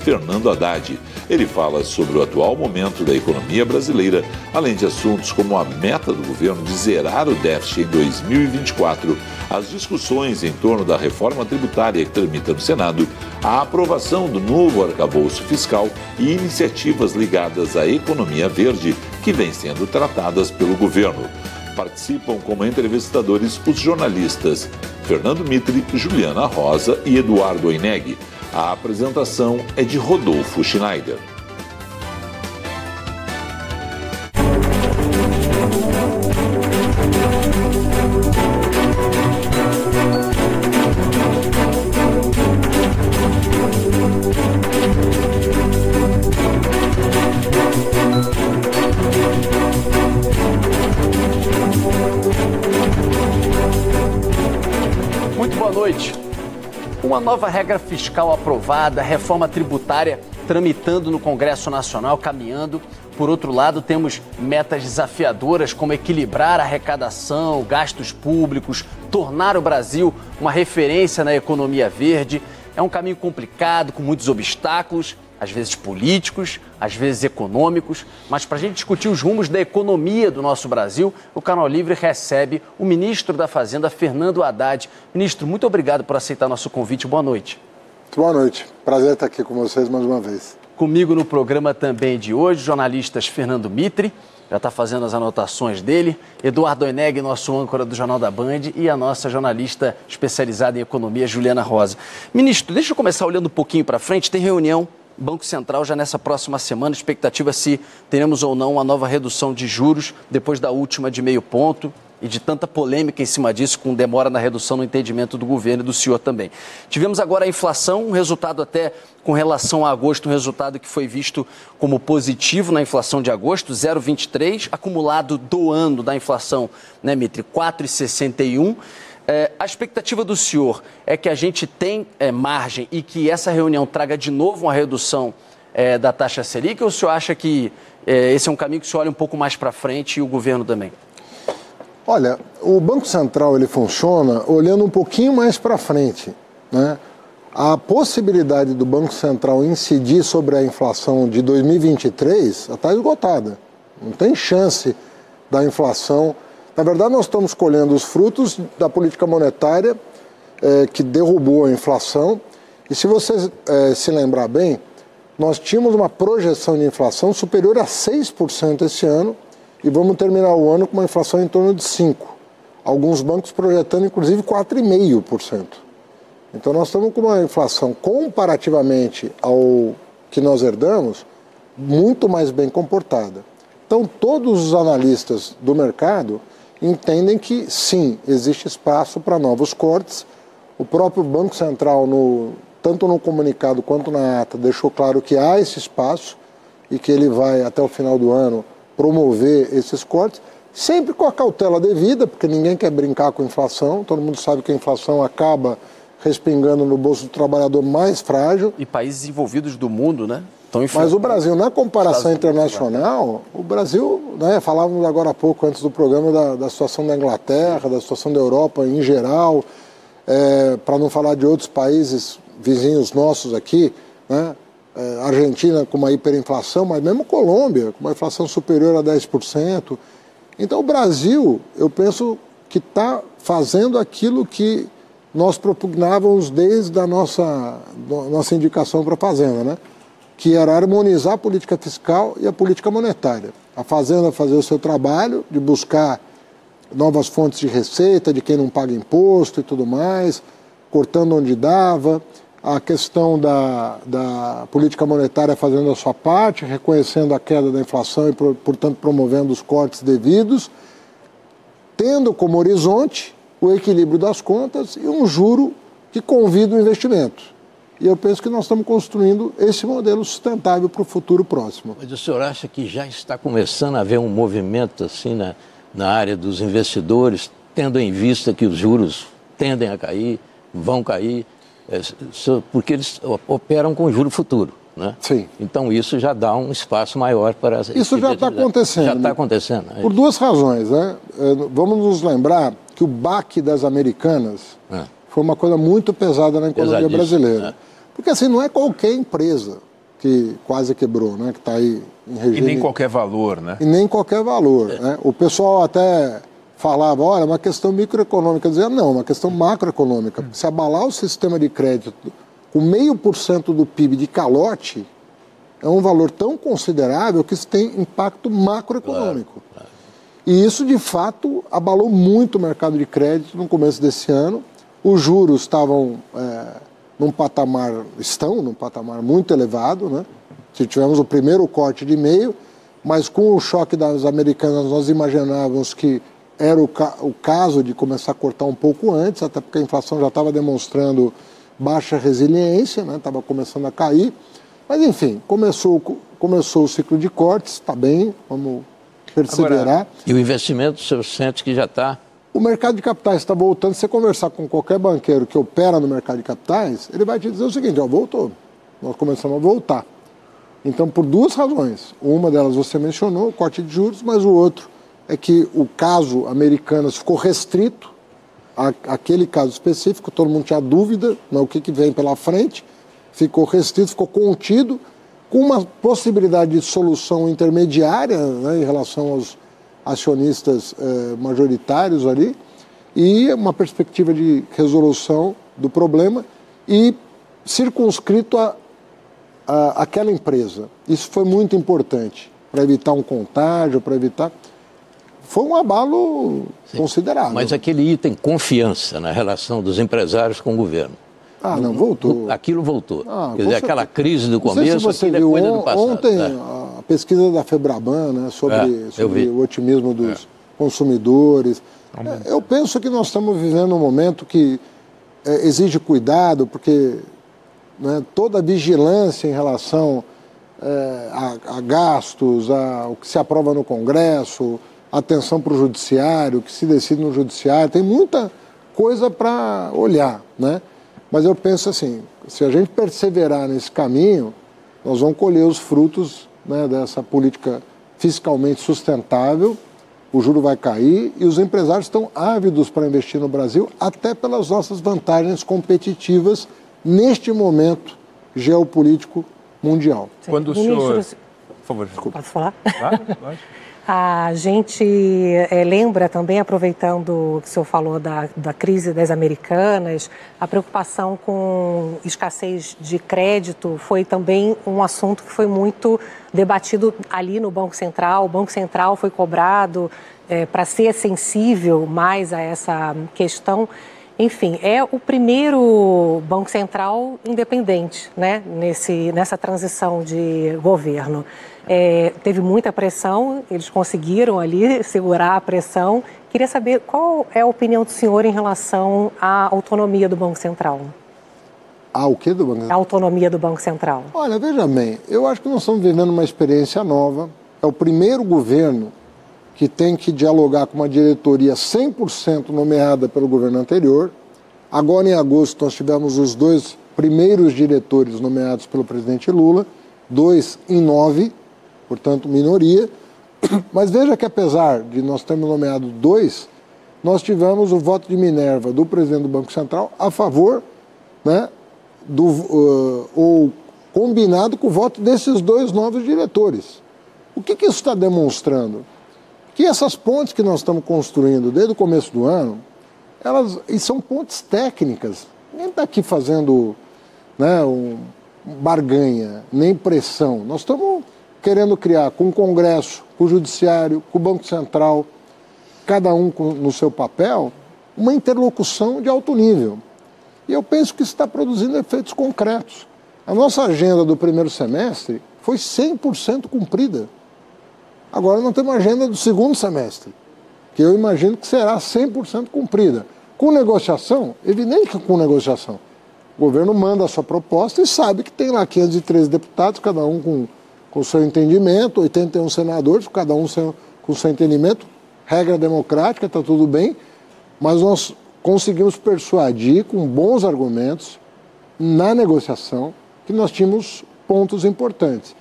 Fernando Haddad. Ele fala sobre o atual momento da economia brasileira, além de assuntos como a meta do governo de zerar o déficit em 2024, as discussões em torno da reforma tributária que tramita no Senado, a aprovação do novo arcabouço fiscal e iniciativas ligadas à economia verde que vêm sendo tratadas pelo governo. Participam como entrevistadores os jornalistas Fernando Mitre, Juliana Rosa e Eduardo Oineg. A apresentação é de Rodolfo Schneider. Nova regra fiscal aprovada, reforma tributária tramitando no Congresso Nacional, caminhando. Por outro lado, temos metas desafiadoras como equilibrar a arrecadação, gastos públicos, tornar o Brasil uma referência na economia verde. É um caminho complicado, com muitos obstáculos, às vezes políticos, às vezes econômicos, mas para a gente discutir os rumos da economia do nosso Brasil, o Canal Livre recebe o ministro da Fazenda, Fernando Haddad. Ministro, muito obrigado por aceitar nosso convite. Boa noite. Boa noite. Prazer estar aqui com vocês mais uma vez. Comigo no programa também de hoje, jornalistas Fernando Mitre, já está fazendo as anotações dele, Eduardo Eneg, nosso âncora do Jornal da Band, e a nossa jornalista especializada em economia, Juliana Rosa. Ministro, deixa eu começar olhando um pouquinho para frente. Tem reunião Banco Central já nessa próxima semana, expectativa se teremos ou não uma nova redução de juros depois da última de meio ponto e de tanta polêmica em cima disso, com demora na redução no entendimento do governo e do senhor também. Tivemos agora a inflação, um resultado até com relação a agosto, um resultado que foi visto como positivo na inflação de agosto, 0,23, acumulado do ano da inflação, né, Mitre, 4,61. É, a expectativa do senhor é que a gente tem é, margem e que essa reunião traga de novo uma redução é, da taxa Selic ou o senhor acha que é, esse é um caminho que o senhor olha um pouco mais para frente e o governo também? Olha, o Banco Central ele funciona olhando um pouquinho mais para frente. Né? A possibilidade do Banco Central incidir sobre a inflação de 2023 está esgotada. Não tem chance da inflação na verdade, nós estamos colhendo os frutos da política monetária é, que derrubou a inflação. E se você é, se lembrar bem, nós tínhamos uma projeção de inflação superior a 6% esse ano e vamos terminar o ano com uma inflação em torno de 5%. Alguns bancos projetando inclusive 4,5%. Então nós estamos com uma inflação comparativamente ao que nós herdamos muito mais bem comportada. Então todos os analistas do mercado entendem que sim, existe espaço para novos cortes. O próprio Banco Central, no, tanto no comunicado quanto na ata, deixou claro que há esse espaço e que ele vai, até o final do ano, promover esses cortes, sempre com a cautela devida, porque ninguém quer brincar com a inflação, todo mundo sabe que a inflação acaba respingando no bolso do trabalhador mais frágil. E países envolvidos do mundo, né? Mas o Brasil, na comparação internacional, o Brasil, né, falávamos agora há pouco, antes do programa, da, da situação da Inglaterra, da situação da Europa em geral, é, para não falar de outros países vizinhos nossos aqui, né, é, Argentina com uma hiperinflação, mas mesmo Colômbia, com uma inflação superior a 10%. Então o Brasil, eu penso que está fazendo aquilo que nós propugnávamos desde a nossa, nossa indicação para a Fazenda, né? que era harmonizar a política fiscal e a política monetária. A Fazenda fazer o seu trabalho de buscar novas fontes de receita, de quem não paga imposto e tudo mais, cortando onde dava, a questão da, da política monetária fazendo a sua parte, reconhecendo a queda da inflação e, portanto, promovendo os cortes devidos, tendo como horizonte o equilíbrio das contas e um juro que convida o investimento. E eu penso que nós estamos construindo esse modelo sustentável para o futuro próximo. Mas o senhor acha que já está começando a haver um movimento assim na, na área dos investidores, tendo em vista que os juros tendem a cair, vão cair, é, porque eles operam com juro futuro. Né? Sim. Então isso já dá um espaço maior para isso já está acontecendo. Já está acontecendo. É Por duas razões, né? É, vamos nos lembrar que o baque das americanas é. foi uma coisa muito pesada na economia brasileira. É. Porque assim, não é qualquer empresa. que quase quebrou, né? Que está aí em regime... E nem qualquer valor, né? E nem qualquer valor. Né? O pessoal até falava, olha, é uma questão microeconômica. Dizia, não, é uma questão macroeconômica. Se abalar o sistema de crédito com meio por cento do PIB de calote, é um valor tão considerável que isso tem impacto macroeconômico. Claro, claro. E isso, de fato, abalou muito o mercado de crédito no começo desse ano. Os juros estavam é, num patamar, estão num patamar muito elevado, né? Se tivemos o primeiro corte de meio, mas com o choque das americanas nós imaginávamos que era o, ca o caso de começar a cortar um pouco antes, até porque a inflação já estava demonstrando baixa resiliência, estava né? começando a cair. Mas, enfim, começou, começou o ciclo de cortes, está bem, vamos perseverar. Agora, e o investimento, o senhor sente que já está... O mercado de capitais está voltando. Se você conversar com qualquer banqueiro que opera no mercado de capitais, ele vai te dizer o seguinte, ó, voltou. Nós começamos a voltar. Então, por duas razões. Uma delas você mencionou, o corte de juros, mas o outro é que o caso Americanas ficou restrito àquele caso específico, todo mundo tinha dúvida no que, que vem pela frente ficou restrito, ficou contido, com uma possibilidade de solução intermediária né, em relação aos acionistas eh, majoritários ali, e uma perspectiva de resolução do problema e circunscrito a, a aquela empresa. Isso foi muito importante para evitar um contágio, para evitar. Foi um abalo Sim. considerável. Mas aquele item confiança na relação dos empresários com o governo ah, não, voltou. Aquilo voltou. Ah, Quer dizer, aquela crise do começo, se você viu, é coisa do passado. Ontem, né? a pesquisa da Febraban né, sobre, é, sobre o otimismo dos é. consumidores. É, eu penso que nós estamos vivendo um momento que é, exige cuidado, porque né, toda vigilância em relação é, a, a, gastos, a, o que se aprova no Congresso, atenção para o judiciário, o que se decide no judiciário, tem muita coisa para olhar, né? Mas eu penso assim, se a gente perseverar nesse caminho, nós vamos colher os frutos né, dessa política fiscalmente sustentável, o juro vai cair e os empresários estão ávidos para investir no Brasil, até pelas nossas vantagens competitivas neste momento geopolítico mundial. Sim. Quando o senhor... Por favor, desculpa. Posso falar? Claro, A gente é, lembra também, aproveitando o que o senhor falou da, da crise das americanas, a preocupação com escassez de crédito foi também um assunto que foi muito debatido ali no Banco Central. O Banco Central foi cobrado é, para ser sensível mais a essa questão. Enfim, é o primeiro Banco Central independente né, nesse, nessa transição de governo. É, teve muita pressão, eles conseguiram ali segurar a pressão. Queria saber qual é a opinião do senhor em relação à autonomia do Banco Central. A o que do Banco Central? A autonomia do Banco Central. Olha, veja bem, eu acho que nós estamos vivendo uma experiência nova. É o primeiro governo que tem que dialogar com uma diretoria 100% nomeada pelo governo anterior. Agora, em agosto, nós tivemos os dois primeiros diretores nomeados pelo presidente Lula, dois em nove, portanto, minoria. Mas veja que, apesar de nós termos nomeado dois, nós tivemos o voto de Minerva do presidente do Banco Central a favor, né, do, uh, ou combinado com o voto desses dois novos diretores. O que, que isso está demonstrando? Que essas pontes que nós estamos construindo desde o começo do ano, elas e são pontes técnicas. Ninguém está aqui fazendo né, um barganha, nem pressão. Nós estamos querendo criar com o Congresso, com o Judiciário, com o Banco Central, cada um no seu papel, uma interlocução de alto nível. E eu penso que isso está produzindo efeitos concretos. A nossa agenda do primeiro semestre foi 100% cumprida. Agora nós temos agenda do segundo semestre, que eu imagino que será 100% cumprida. Com negociação, evidente que com negociação. O governo manda a sua proposta e sabe que tem lá 513 deputados, cada um com com o seu entendimento, 81 senadores, cada um com o seu entendimento, regra democrática, está tudo bem, mas nós conseguimos persuadir com bons argumentos na negociação que nós tínhamos pontos importantes.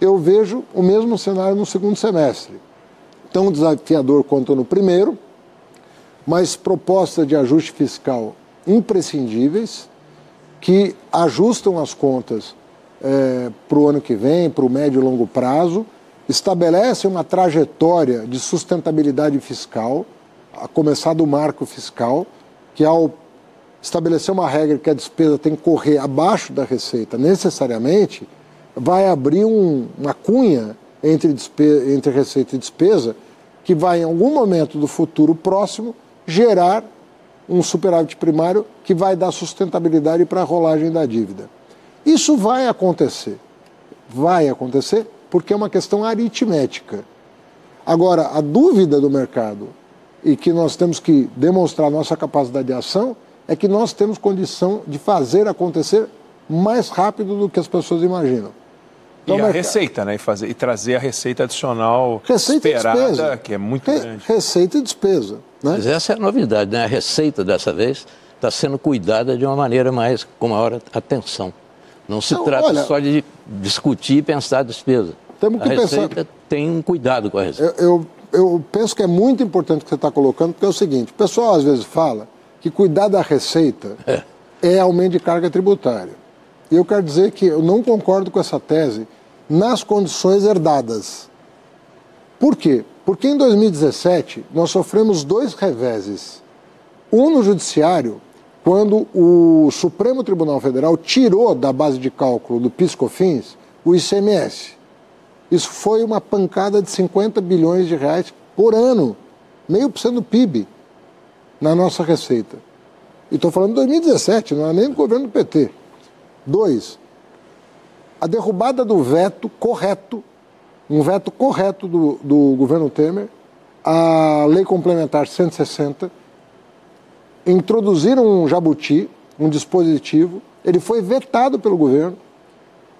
Eu vejo o mesmo cenário no segundo semestre, tão desafiador quanto no primeiro, mas propostas de ajuste fiscal imprescindíveis que ajustam as contas é, para o ano que vem, para o médio e longo prazo, estabelece uma trajetória de sustentabilidade fiscal, a começar do marco fiscal, que ao estabelecer uma regra que a despesa tem que correr abaixo da receita necessariamente, vai abrir um, uma cunha entre, entre receita e despesa que vai, em algum momento do futuro próximo, gerar um superávit primário que vai dar sustentabilidade para a rolagem da dívida. Isso vai acontecer. Vai acontecer porque é uma questão aritmética. Agora, a dúvida do mercado e que nós temos que demonstrar nossa capacidade de ação é que nós temos condição de fazer acontecer mais rápido do que as pessoas imaginam. Então, e a receita, né? E, fazer, e trazer a receita adicional receita esperada, que é muito Re, grande. Receita e despesa. Né? Mas essa é a novidade, né? A receita dessa vez está sendo cuidada de uma maneira mais com maior atenção. Não se Não, trata olha, só de discutir e pensar a despesa. Temos que a receita pensar... tem um cuidado com a receita. Eu, eu, eu penso que é muito importante o que você está colocando, porque é o seguinte, o pessoal às vezes fala que cuidar da receita é, é aumento de carga tributária. E eu quero dizer que eu não concordo com essa tese nas condições herdadas. Por quê? Porque em 2017 nós sofremos dois reveses. Um no judiciário, quando o Supremo Tribunal Federal tirou da base de cálculo do PiscoFins o ICMS. Isso foi uma pancada de 50 bilhões de reais por ano, meio por cento do PIB na nossa receita. E estou falando de 2017, não é nem do governo do PT. Dois, a derrubada do veto correto, um veto correto do, do governo Temer, a lei complementar 160, introduziram um jabuti, um dispositivo, ele foi vetado pelo governo.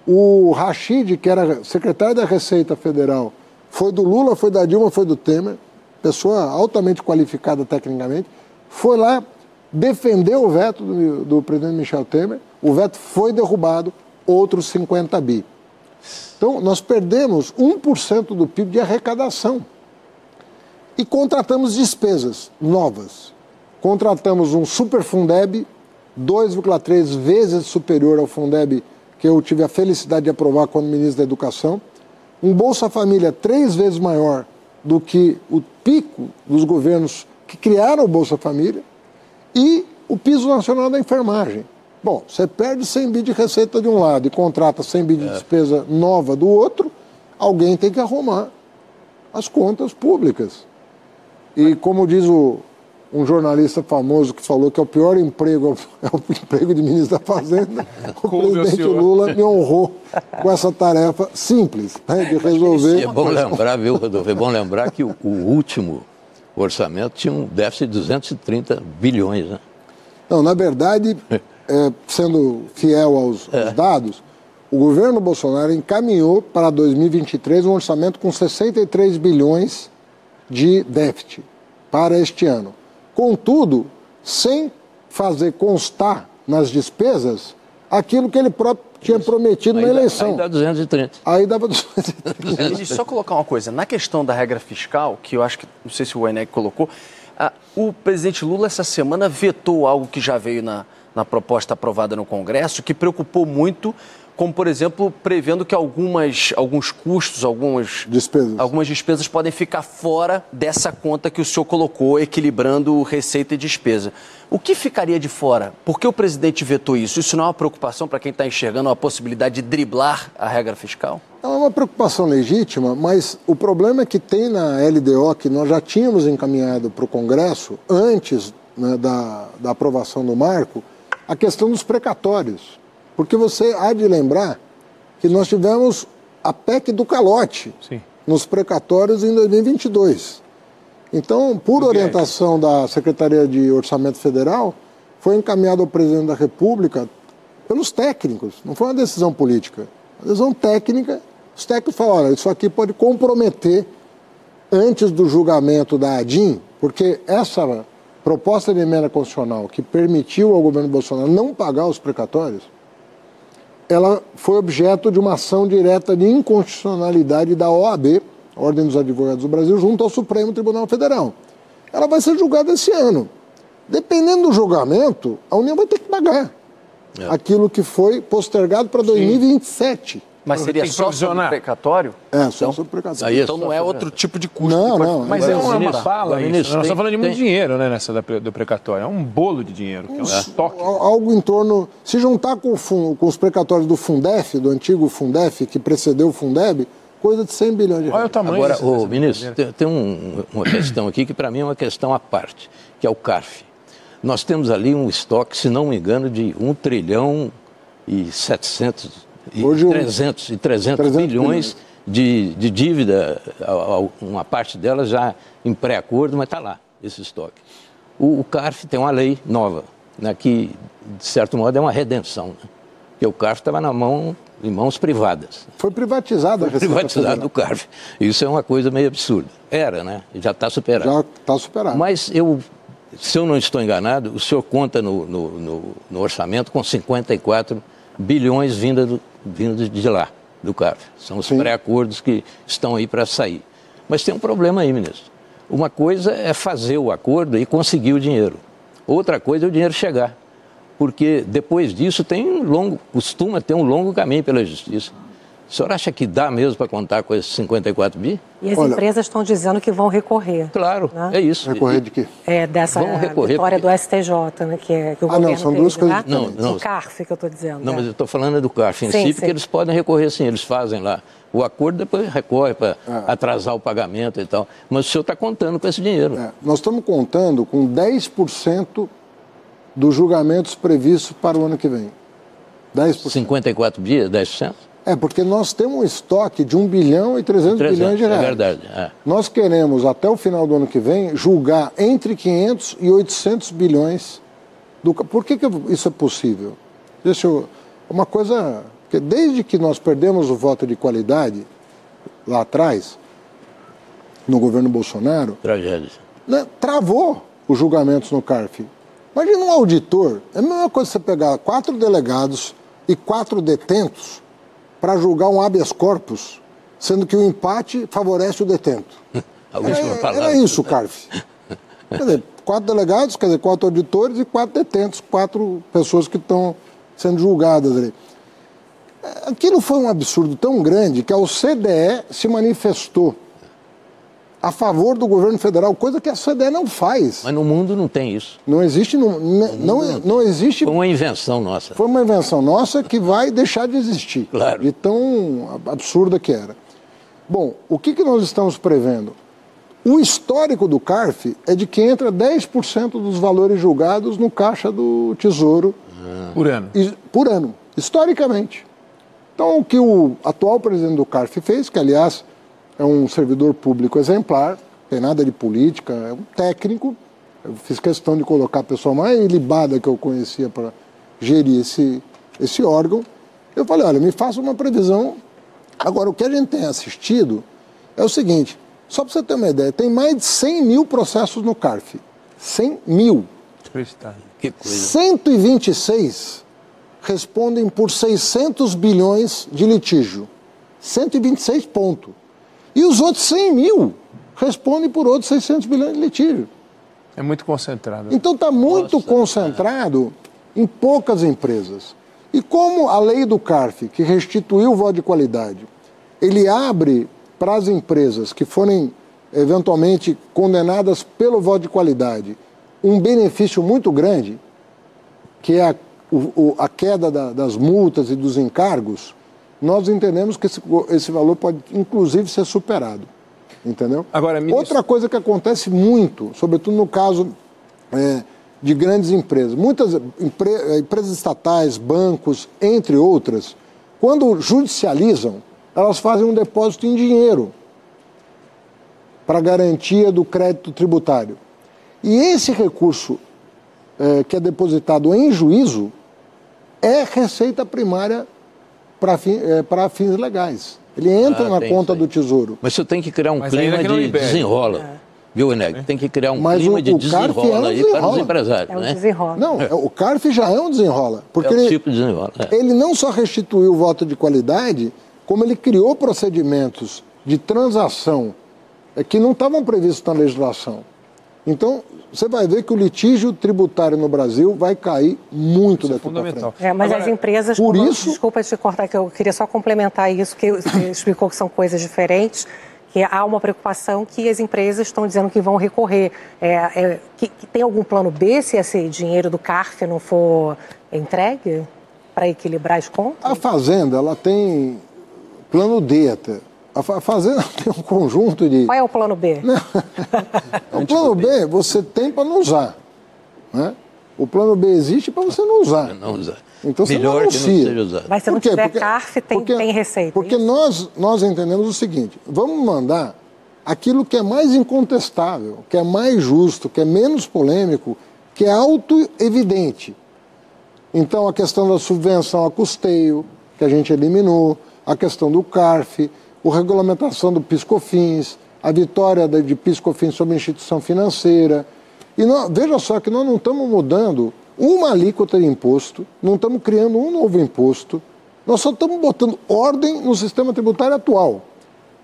O Rachid, que era secretário da Receita Federal, foi do Lula, foi da Dilma, foi do Temer, pessoa altamente qualificada tecnicamente, foi lá, defendeu o veto do, do presidente Michel Temer, o veto foi derrubado, outros 50 bi. Então, nós perdemos 1% do PIB de arrecadação. E contratamos despesas novas. Contratamos um super Fundeb, 2,3 vezes superior ao Fundeb que eu tive a felicidade de aprovar quando ministro da Educação. Um Bolsa Família três vezes maior do que o pico dos governos que criaram o Bolsa Família. E o piso nacional da enfermagem. Bom, você perde 100 bi de receita de um lado e contrata 100 bi de é. despesa nova do outro, alguém tem que arrumar as contas públicas. E como diz o, um jornalista famoso que falou que é o pior emprego é o emprego de ministro da Fazenda, o presidente Lula me honrou com essa tarefa simples né, de resolver. é bom lembrar, viu, Rodolfo? É bom lembrar que o, o último orçamento tinha um déficit de 230 bilhões, né? Não, na verdade, é, sendo fiel aos, é. aos, dados, o governo Bolsonaro encaminhou para 2023 um orçamento com 63 bilhões de déficit para este ano. Contudo, sem fazer constar nas despesas aquilo que ele próprio tinha prometido aí na eleição. Aí dá 230. Aí dava 230. E só colocar uma coisa, na questão da regra fiscal, que eu acho que, não sei se o Eneg colocou, o presidente Lula essa semana vetou algo que já veio na, na proposta aprovada no Congresso, que preocupou muito, como, por exemplo, prevendo que algumas, alguns custos, algumas despesas. algumas despesas podem ficar fora dessa conta que o senhor colocou, equilibrando receita e despesa. O que ficaria de fora? Por que o presidente vetou isso? Isso não é uma preocupação para quem está enxergando a possibilidade de driblar a regra fiscal? É uma preocupação legítima, mas o problema é que tem na LDO, que nós já tínhamos encaminhado para o Congresso, antes né, da, da aprovação do marco, a questão dos precatórios. Porque você há de lembrar que nós tivemos a PEC do calote Sim. nos precatórios em 2022. Então, por orientação da Secretaria de Orçamento Federal, foi encaminhado ao presidente da República pelos técnicos, não foi uma decisão política, uma decisão técnica. Os técnicos falaram: olha, isso aqui pode comprometer antes do julgamento da ADIM, porque essa proposta de emenda constitucional que permitiu ao governo Bolsonaro não pagar os precatórios, ela foi objeto de uma ação direta de inconstitucionalidade da OAB, Ordem dos Advogados do Brasil, junto ao Supremo Tribunal Federal. Ela vai ser julgada esse ano. Dependendo do julgamento, a União vai ter que pagar. é. aquilo que foi postergado para 2027. Mas seria só sobre precatório? É, só então, sobre precatório. Aí, então não é outro tipo de custo. Não, não. Mas é uma bala isso. Nós estamos falando de muito dinheiro né, nessa do precatório. É um bolo de dinheiro, que é um estoque. Algo em torno... Se juntar com, com os precatórios do Fundef, do antigo Fundef, que precedeu o Fundeb, coisa de 100 bilhões de reais. Olha o tamanho Agora, ô, ministro, tem, tem um, uma questão aqui que para mim é uma questão à parte, que é o CARF. Nós temos ali um estoque, se não me engano, de 1 trilhão e 700 e Hoje, 300, e 300, 300 bilhões de, de dívida, uma parte dela já em pré-acordo, mas está lá, esse estoque. O, o, CARF tem uma lei nova, né, que, de certo modo, é uma redenção. Né? Porque o CARF estava na mão, em mãos privadas. Foi privatizado a Foi privatizado o CARF. Isso é uma coisa meio absurda. Era, né? Já está superado. Já está superado. Mas eu, se eu não estou enganado, o senhor conta no, no, no, no orçamento com 54 bilhões vindos de lá, do CARF. São os pré-acordos que estão aí para sair. Mas tem um problema aí, ministro. Uma coisa é fazer o acordo e conseguir o dinheiro. Outra coisa é o dinheiro chegar. Porque depois disso tem um longo, costuma ter um longo caminho pela justiça. O senhor acha que dá mesmo para contar com esses 54 bi? E as Olha, empresas estão dizendo que vão recorrer. Claro, né? é isso. Recorrer de quê? É dessa vitória do STJ, né, que, é, que o ah, não, são duas coisas né? não, não. O CARF que eu estou dizendo. Não, é. mas eu estou falando do CARF em sim, si, porque eles podem recorrer sim, eles fazem lá o acordo, depois recorre para é. atrasar o pagamento e tal. Mas o senhor está contando com esse dinheiro. É. Nós estamos contando com 10% dos julgamentos previstos para o ano que vem. 10%. 54 dias, 10%? É, porque nós temos um estoque de 1 bilhão e 300, 300 bilhões de é reais. É verdade. É. Nós queremos, até o final do ano que vem, julgar entre 500 e 800 bilhões. Do... Por que, que isso é possível? Deixa eu... Uma coisa... Porque desde que nós perdemos o voto de qualidade, lá atrás, no governo Bolsonaro... Tragédia. Né, travou os julgamentos no CARF. Imagina um auditor. É a mesma coisa você pegar quatro delegados e quatro detentos para julgar um habeas corpus, sendo que o empate favorece o detento. A última era. Era isso, Carf. quer dizer, quatro delegados, quer dizer, quatro auditores e quatro detentos, quatro pessoas que estão sendo julgadas ali. Aquilo foi um absurdo tão grande que a OCDE se manifestou a favor do governo federal, coisa que a CDE não faz. Mas no mundo não tem isso. Não existe. Não, não, não, não existe. Foi uma invenção nossa. Foi uma invenção nossa que vai deixar de existir. Claro. De tão absurda que era. Bom, o que, que nós estamos prevendo? O histórico do CARF é de que entra 10% dos valores julgados no caixa do Tesouro. Ah. Por ano. Por ano, historicamente. Então, o que o atual presidente do CARF fez, que aliás é um servidor público exemplar, tem nada de política, é um técnico. Eu fiz questão de colocar a pessoa mais libada que eu conhecia para gerir esse, esse órgão. Eu falei, olha, me faça uma previsão. Agora, o que a gente tem assistido é o seguinte, só para você ter uma ideia, tem mais de 100 mil processos no CARF. 100 mil. Que coisa. 126 respondem por 600 bilhões de litígio. 126 pontos. E os outros 100 mil respondem por outros 600 bilhões de litígio. É muito concentrado. Então está muito Nossa, concentrado é. em poucas empresas. E como a lei do CARF, que restituiu o voto de qualidade, ele abre para as empresas que forem eventualmente condenadas pelo voto de qualidade um benefício muito grande, que é a, o, a queda da, das multas e dos encargos, nós entendemos que esse, esse valor pode, inclusive, ser superado. Entendeu? Agora, ministro... Outra coisa que acontece muito, sobretudo no caso é, de grandes empresas, muitas empre, empresas estatais, bancos, entre outras, quando judicializam, elas fazem um depósito em dinheiro para garantia do crédito tributário. E esse recurso é, que é depositado em juízo é receita primária para fim, é, fins legais. Ele entra ah, na conta do Tesouro. Mas você tem que criar um Mas clima de desenrola. É. Viu, Eneg? Tem que criar um Mas clima o, de o desenrola é um aí para os empresários. É um né? desenrola. Não, é. o CARF já é um desenrola. Porque é um ele, tipo de desenrola. É. Ele não só restituiu o voto de qualidade, como ele criou procedimentos de transação é, que não estavam previstos na legislação. Então, você vai ver que o litígio tributário no Brasil vai cair muito isso é daqui é fundamental. É, mas Agora, as empresas, por como, isso, desculpa te cortar, que eu queria só complementar isso, que você explicou que são coisas diferentes que há uma preocupação que as empresas estão dizendo que vão recorrer. É, é, que, que, tem algum plano B se esse dinheiro do CARF não for entregue para equilibrar as contas? A Fazenda ela tem plano D até. A Fazenda tem um conjunto de. Qual é o plano B? o plano B você tem para não usar. Né? O plano B existe para você não usar. Não usar. Então Melhor você não que não seja usado. Mas se não tiver porque, CARF, tem, porque, tem receita. Porque nós, nós entendemos o seguinte: vamos mandar aquilo que é mais incontestável, que é mais justo, que é menos polêmico, que é auto-evidente. Então, a questão da subvenção a custeio, que a gente eliminou, a questão do CARF, a regulamentação do PiscoFins, a vitória de PiscoFins sobre a instituição financeira. E nós, veja só que nós não estamos mudando uma alíquota de imposto, não estamos criando um novo imposto, nós só estamos botando ordem no sistema tributário atual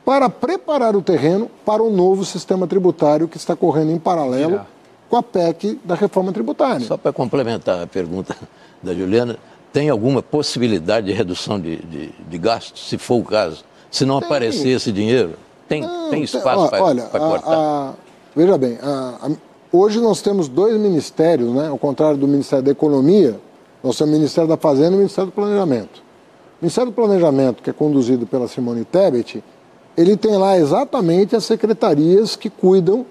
para preparar o terreno para o novo sistema tributário que está correndo em paralelo com a PEC da reforma tributária. Só para complementar a pergunta da Juliana, tem alguma possibilidade de redução de, de, de gastos, se for o caso? Se não tem. aparecer esse dinheiro, tem, não, tem espaço para cortar? A, a, veja bem, a, Hoje nós temos dois ministérios, né? ao contrário do Ministério da Economia, nós temos o Ministério da Fazenda e o Ministério do Planejamento. O Ministério do Planejamento, que é conduzido pela Simone Tebet, ele tem lá exatamente as secretarias que cuidam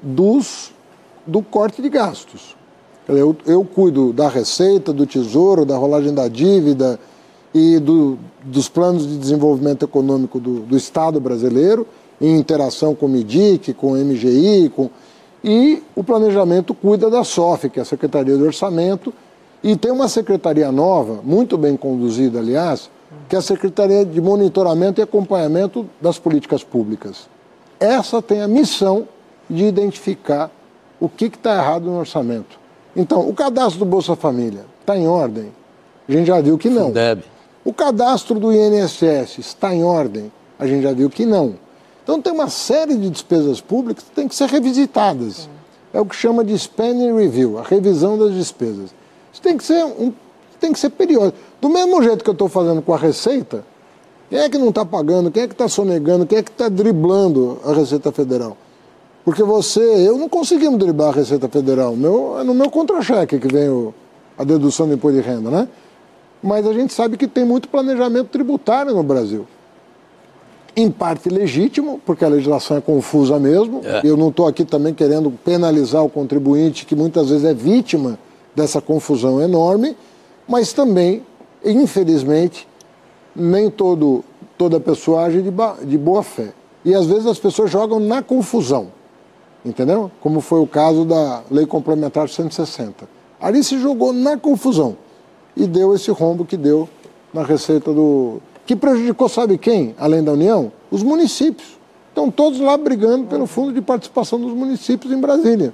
dos, do corte de gastos. Eu, eu cuido da receita, do tesouro, da rolagem da dívida e do, dos planos de desenvolvimento econômico do, do Estado brasileiro, em interação com o MIDIC, com o MGI, com e o planejamento cuida da SOF, que é a Secretaria do Orçamento, e tem uma secretaria nova, muito bem conduzida, aliás, que é a Secretaria de Monitoramento e Acompanhamento das Políticas Públicas. Essa tem a missão de identificar o que está errado no orçamento. Então, o cadastro do Bolsa Família está em ordem? A gente já viu que não. Deve. O cadastro do INSS está em ordem? A gente já viu que não. Então tem uma série de despesas públicas que têm que ser revisitadas. É o que chama de spending review, a revisão das despesas. Isso tem que ser, um, tem que ser periódico. Do mesmo jeito que eu estou fazendo com a Receita, quem é que não está pagando, quem é que está sonegando, quem é que está driblando a Receita Federal? Porque você, eu não conseguimos driblar a Receita Federal. Meu, é no meu contra-cheque que vem o, a dedução do imposto de renda, né? Mas a gente sabe que tem muito planejamento tributário no Brasil em parte legítimo, porque a legislação é confusa mesmo. É. Eu não estou aqui também querendo penalizar o contribuinte, que muitas vezes é vítima dessa confusão enorme, mas também, infelizmente, nem todo, toda pessoa age de, de boa fé. E às vezes as pessoas jogam na confusão, entendeu? Como foi o caso da Lei Complementar 160. Ali se jogou na confusão e deu esse rombo que deu na receita do, que prejudicou, sabe quem, além da União? Os municípios. Estão todos lá brigando pelo fundo de participação dos municípios em Brasília.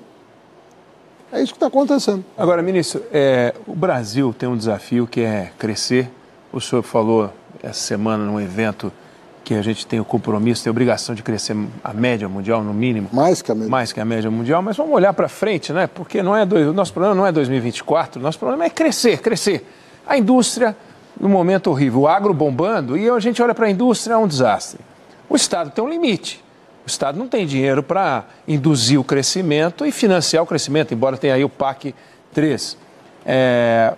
É isso que está acontecendo. Agora, ministro, é, o Brasil tem um desafio que é crescer. O senhor falou essa semana num evento que a gente tem o compromisso, tem a obrigação de crescer a média mundial, no mínimo. Mais que a média. Mais que a média mundial, mas vamos olhar para frente, né? Porque não é dois, o nosso problema não é 2024, o nosso problema é crescer, crescer. A indústria num momento horrível, o agro bombando, e a gente olha para a indústria, é um desastre. O Estado tem um limite. O Estado não tem dinheiro para induzir o crescimento e financiar o crescimento, embora tenha aí o PAC 3. É,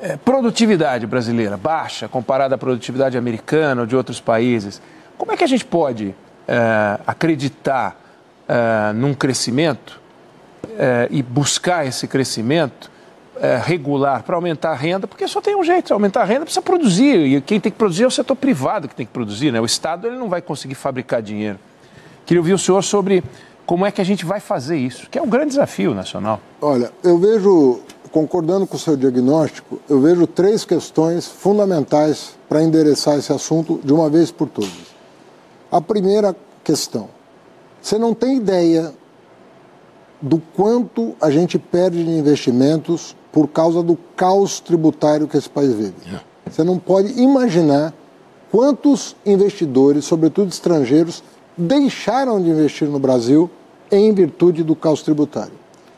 é, produtividade brasileira baixa comparada à produtividade americana ou de outros países. Como é que a gente pode é, acreditar é, num crescimento é, e buscar esse crescimento é, regular para aumentar a renda, porque só tem um jeito, aumentar a renda precisa produzir, e quem tem que produzir é o setor privado que tem que produzir, né? o Estado ele não vai conseguir fabricar dinheiro. Queria ouvir o senhor sobre como é que a gente vai fazer isso, que é um grande desafio nacional. Olha, eu vejo, concordando com o seu diagnóstico, eu vejo três questões fundamentais para endereçar esse assunto de uma vez por todas. A primeira questão, você não tem ideia do quanto a gente perde de investimentos por causa do caos tributário que esse país vive. É. Você não pode imaginar quantos investidores, sobretudo estrangeiros, deixaram de investir no Brasil em virtude do caos tributário.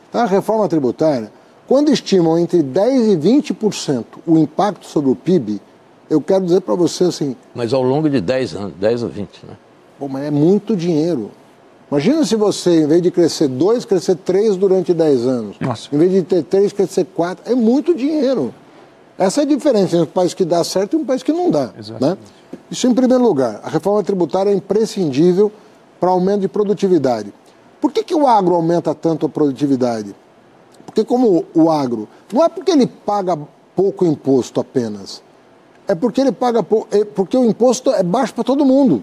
Então, a reforma tributária, quando estimam entre 10% e 20% o impacto sobre o PIB, eu quero dizer para você assim. Mas ao longo de 10 anos, 10 ou 20, né? Bom, mas é muito dinheiro. Imagina se você, em vez de crescer 2, crescer 3 durante 10 anos. Nossa. Em vez de ter 3, crescer 4. É muito dinheiro. Essa é a diferença entre um país que dá certo e um país que não dá. Né? Isso em primeiro lugar. A reforma tributária é imprescindível para aumento de produtividade. Por que, que o agro aumenta tanto a produtividade? Porque como o agro, não é porque ele paga pouco imposto apenas, é porque ele paga pouco, é porque o imposto é baixo para todo mundo.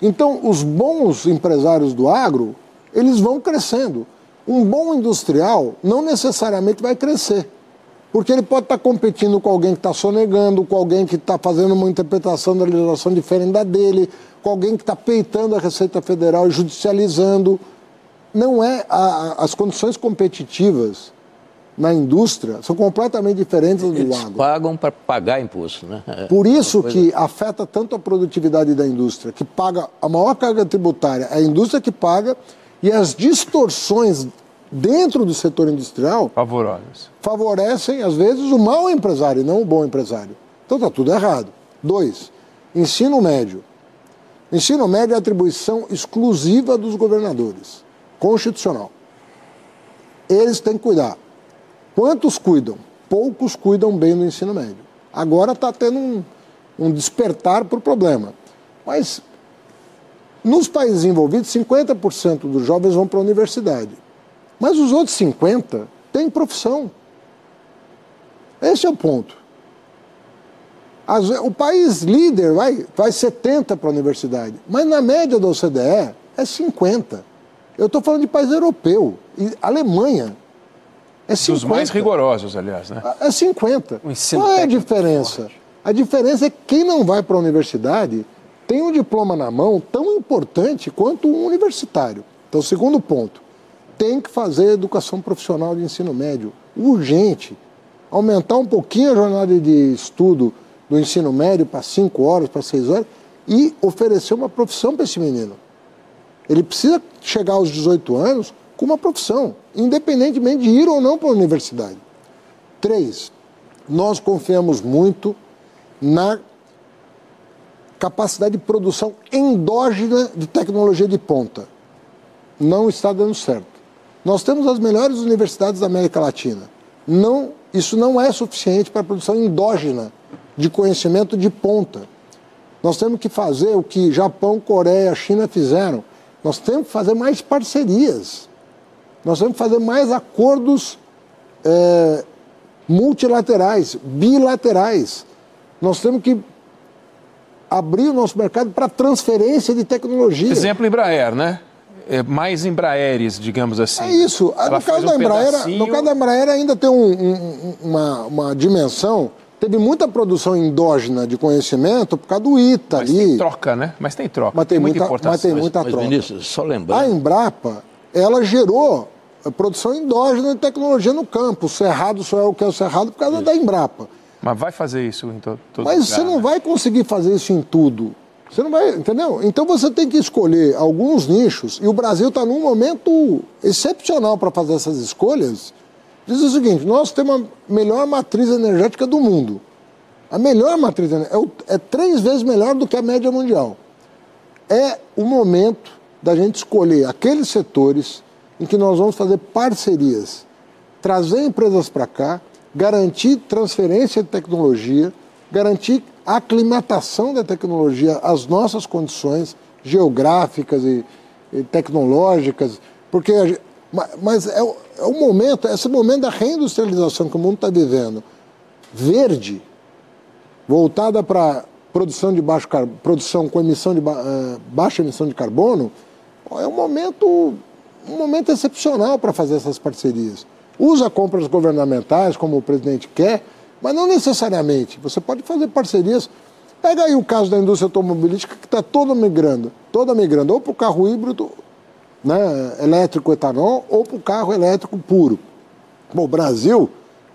Então, os bons empresários do agro, eles vão crescendo. Um bom industrial não necessariamente vai crescer, porque ele pode estar competindo com alguém que está sonegando, com alguém que está fazendo uma interpretação da legislação diferente da dele, com alguém que está peitando a Receita Federal e judicializando. Não é a, as condições competitivas na indústria são completamente diferentes do Eles agro. pagam para pagar imposto, né? É Por isso uma que afeta tanto a produtividade da indústria, que paga a maior carga tributária, é a indústria que paga, e as distorções dentro do setor industrial Favorosas. favorecem, às vezes, o mau empresário e não o bom empresário. Então está tudo errado. Dois, ensino médio. Ensino médio é atribuição exclusiva dos governadores, constitucional. Eles têm que cuidar. Quantos cuidam? Poucos cuidam bem do ensino médio. Agora está tendo um, um despertar para o problema. Mas nos países envolvidos, 50% dos jovens vão para a universidade. Mas os outros 50% têm profissão. Esse é o ponto. As- o país líder vai, vai 70% para a universidade, mas na média da OCDE é 50%. Eu estou falando de país europeu. E Alemanha é 50%. Dos mais rigorosos, aliás, né? É 50. O ensino Qual é a diferença? A diferença é que quem não vai para a universidade tem um diploma na mão tão importante quanto um universitário. Então, segundo ponto, tem que fazer educação profissional de ensino médio urgente. Aumentar um pouquinho a jornada de estudo do ensino médio para 5 horas, para 6 horas e oferecer uma profissão para esse menino. Ele precisa chegar aos 18 anos com uma profissão, independentemente de ir ou não para a universidade. Três, nós confiamos muito na capacidade de produção endógena de tecnologia de ponta. Não está dando certo. Nós temos as melhores universidades da América Latina. Não, isso não é suficiente para a produção endógena de conhecimento de ponta. Nós temos que fazer o que Japão, Coreia, China fizeram. Nós temos que fazer mais parcerias. Nós temos que fazer mais acordos eh, multilaterais, bilaterais. Nós temos que abrir o nosso mercado para transferência de tecnologia. Exemplo Embraer, né? É, mais Embraeres, digamos assim. É isso. Ela No caso, um da Embraer, pedacinho- no caso da Embraer ainda tem um- um- uma, uma dimensão. Teve muita produção endógena de conhecimento por causa do ITA Mas ali. tem troca, né? Mas tem troca. Mas tem muita muita- importação. mas tem muita- Mas, troca. Vinícius, só A lembrando, Embrapa, ela gerou a produção endógena de tecnologia no campo. O Cerrado só é o que é o Cerrado por causa da Embrapa. Mas vai fazer isso em to todo Mas lugar, você não né? vai conseguir fazer isso em tudo. Você não vai, entendeu? Então você tem que escolher alguns nichos, e o Brasil está num momento excepcional para fazer essas escolhas. Diz o seguinte: nós temos a melhor matriz energética do mundo. A melhor matriz energética é, é três vezes melhor do que a média mundial. É o momento da gente escolher aqueles setores em que nós vamos fazer parcerias, trazer empresas para cá, garantir transferência de tecnologia, garantir aclimatação da tecnologia às nossas condições geográficas e, e tecnológicas, porque a mas é, o- é o momento, esse momento da reindustrialização que o mundo está vivendo, verde, voltada para produção de baixo produção com emissão de ba- eh, baixa emissão de carbono, é um momento um momento excepcional para fazer essas parcerias. Usa compras governamentais como o presidente quer, mas não necessariamente. Você pode fazer parcerias. Pega aí o caso da indústria automobilística que está toda migrando, toda migrando ou para o carro híbrido, né, elétrico etanol, ou para o carro elétrico puro. Bom, o Brasil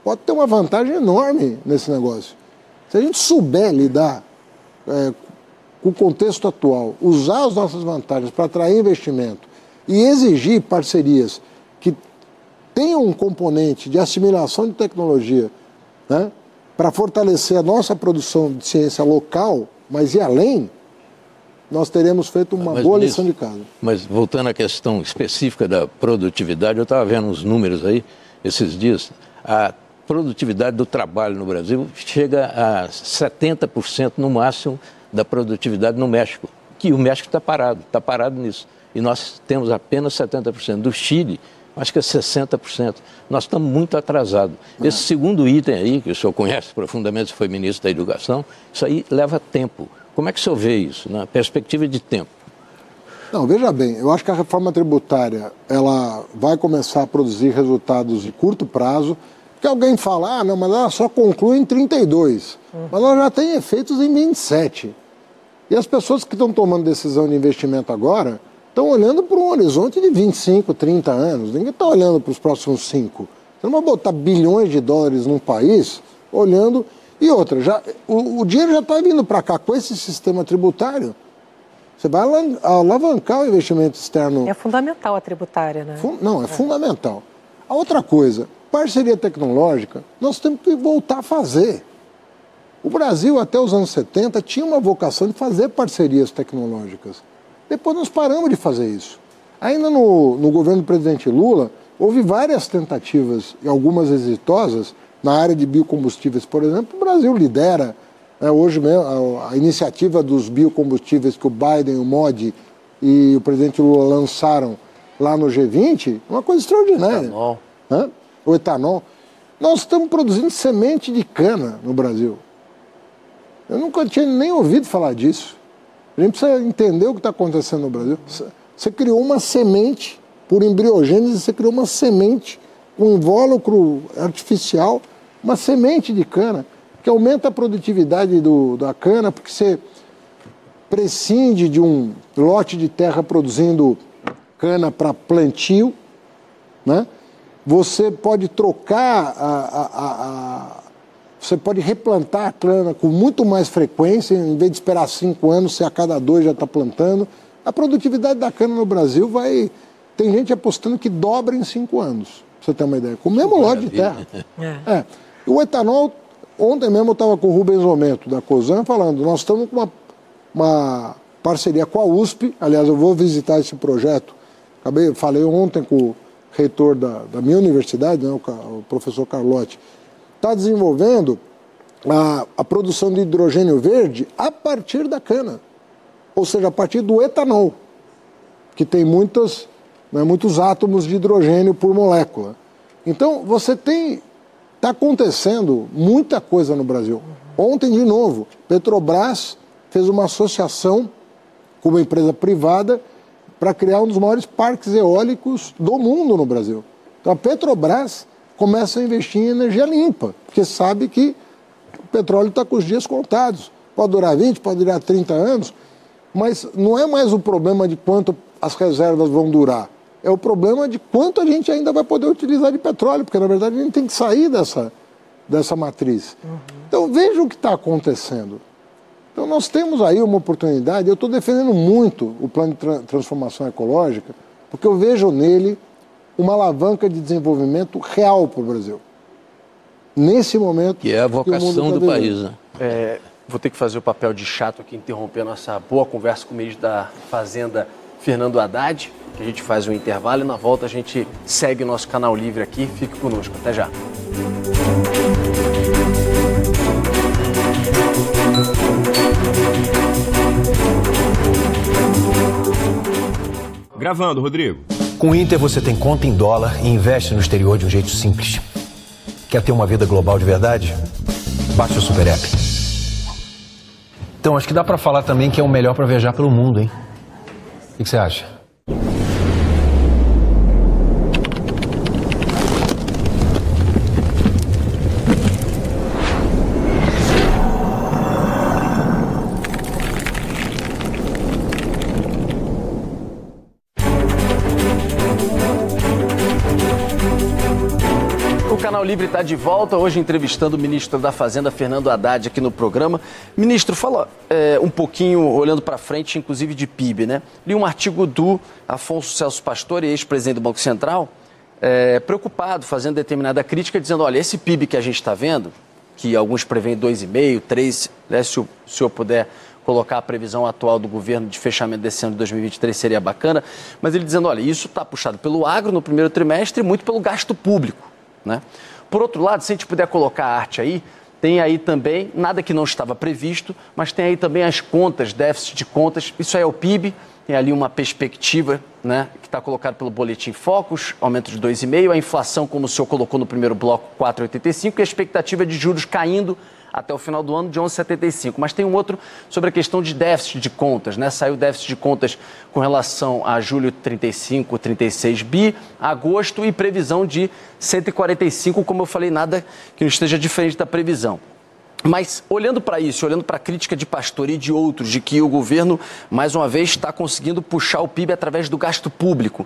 pode ter uma vantagem enorme nesse negócio. Se a gente souber lidar é, com o contexto atual, usar as nossas vantagens para atrair investimento e exigir parcerias que tenham um componente de assimilação de tecnologia né, para fortalecer a nossa produção de ciência local, mas e além, nós teremos feito uma mas, boa lição de casa. Mas voltando à questão específica da produtividade, eu estava vendo uns números aí esses dias. A produtividade do trabalho no Brasil chega a 70% no máximo da produtividade no México, que o México está parado, está parado nisso. E nós temos apenas 70%. Do Chile, acho que é 60%. Nós estamos muito atrasados. É. Esse segundo item aí, que o senhor conhece profundamente, foi ministro da Educação, isso aí leva tempo. Como é que o senhor vê isso, na perspectiva de tempo? Não, veja bem, eu acho que a reforma tributária ela vai começar a produzir resultados de curto prazo, que alguém fala, ah, não, mas ela só conclui em 32. Uhum. Mas ela já tem efeitos em 27. E as pessoas que estão tomando decisão de investimento agora estão olhando para um horizonte de 25, 30 anos. Ninguém está olhando para os próximos cinco. Você não vai botar bilhões de dólares num país olhando. E outra, já, o, o dinheiro já está vindo para cá com esse sistema tributário. Você vai alavancar o investimento externo. É fundamental a tributária, né? não, é, é fundamental. A outra coisa, parceria tecnológica, nós temos que voltar a fazer. O Brasil, até os anos 70, tinha uma vocação de fazer parcerias tecnológicas. Depois nós paramos de fazer isso. Ainda no, no governo do presidente Lula, houve várias tentativas, e algumas exitosas, na área de biocombustíveis, por exemplo. O Brasil lidera né, hoje mesmo a, a, iniciativa dos biocombustíveis que o Biden, o Modi e o presidente Lula lançaram lá no G20, uma coisa extraordinária. Etanol. Né? O etanol. Nós estamos produzindo semente de cana no Brasil. Eu nunca tinha nem ouvido falar disso. A gente precisa entender o que está acontecendo no Brasil. Você criou uma semente, por embriogênese, você criou uma semente, um invólucro artificial, uma semente de cana, que aumenta a produtividade do, da cana, porque você prescinde de um lote de terra produzindo cana para plantio, né? Você pode trocar a, a, a você pode replantar a cana com muito mais frequência, em vez de esperar cinco anos, você a cada dois já está plantando. A produtividade da cana no Brasil vai. Tem gente apostando que dobra em cinco anos, pra você ter uma ideia, com o mesmo lote de terra. É. é. O etanol, ontem mesmo eu estava com o Rubens Omento, da COSAN, falando, nós estamos com uma, uma parceria com a USP, aliás, eu vou visitar esse projeto. Acabei, falei ontem com o reitor da, da minha universidade, né, o, o professor Carlotti está desenvolvendo a, a produção de hidrogênio verde a partir da cana, ou seja, a partir do etanol, que tem muitas, né, muitos átomos de hidrogênio por molécula. Então, você tem. Está acontecendo muita coisa no Brasil. Ontem, de novo, Petrobras fez uma associação com uma empresa privada para criar um dos maiores parques eólicos do mundo no Brasil. Então, a Petrobras começa a investir em energia limpa, porque sabe que o petróleo está com os dias contados. Pode durar 20, pode durar 30 anos, mas não é mais o problema de quanto as reservas vão durar. É o problema de quanto a gente ainda vai poder utilizar de petróleo, porque na verdade a gente tem que sair dessa, dessa matriz. Uhum. Então veja o que está acontecendo. Então nós temos aí uma oportunidade, eu estou defendendo muito o plano de tra transformação ecológica, porque eu vejo nele uma alavanca de desenvolvimento real para o Brasil. Nesse momento. Que é a vocação tá do país, né? É, vou ter que fazer o papel de chato aqui, interromper a nossa boa conversa com o ministro da Fazenda, Fernando Haddad, que a gente faz um intervalo e na volta a gente segue o nosso canal livre aqui. Fique conosco. Até já. Gravando, Rodrigo. Com o Inter você tem conta em dólar e investe no exterior de um jeito simples. Quer ter uma vida global de verdade? Baixe o Super App. Então, acho que dá para falar também que é o melhor para viajar pelo mundo, hein? O que você acha? Livre está de volta, hoje entrevistando o ministro da Fazenda, Fernando Haddad, aqui no programa. Ministro, fala é, um pouquinho, olhando para frente, inclusive de PIB, né? Li um artigo do Afonso Celso Pastore, ex-presidente do Banco Central, é, preocupado, fazendo determinada crítica, dizendo, olha, esse PIB que a gente está vendo, que alguns preveem 2,5%, 3%, né, se o senhor puder colocar a previsão atual do governo de fechamento desse ano de 2023 seria bacana, mas ele dizendo, olha, isso está puxado pelo agro no primeiro trimestre e muito pelo gasto público. Né? Por outro lado, se a gente puder colocar arte aí, tem aí também, nada que não estava previsto, mas tem aí também as contas, déficit de contas, isso aí é o PIB, tem ali uma perspectiva né, que está colocada pelo Boletim Focus, aumento de 2,5%, a inflação, como o senhor colocou no primeiro bloco, 4,85%, e a expectativa de juros caindo até o final do ano de 11,75. Mas tem um outro sobre a questão de déficit de contas, né? Saiu déficit de contas com relação a julho 35, 36 bi, agosto e previsão de 145, como eu falei, nada que não esteja diferente da previsão. Mas olhando para isso, olhando para a crítica de Pastor e de outros, de que o governo, mais uma vez, está conseguindo puxar o PIB através do gasto público.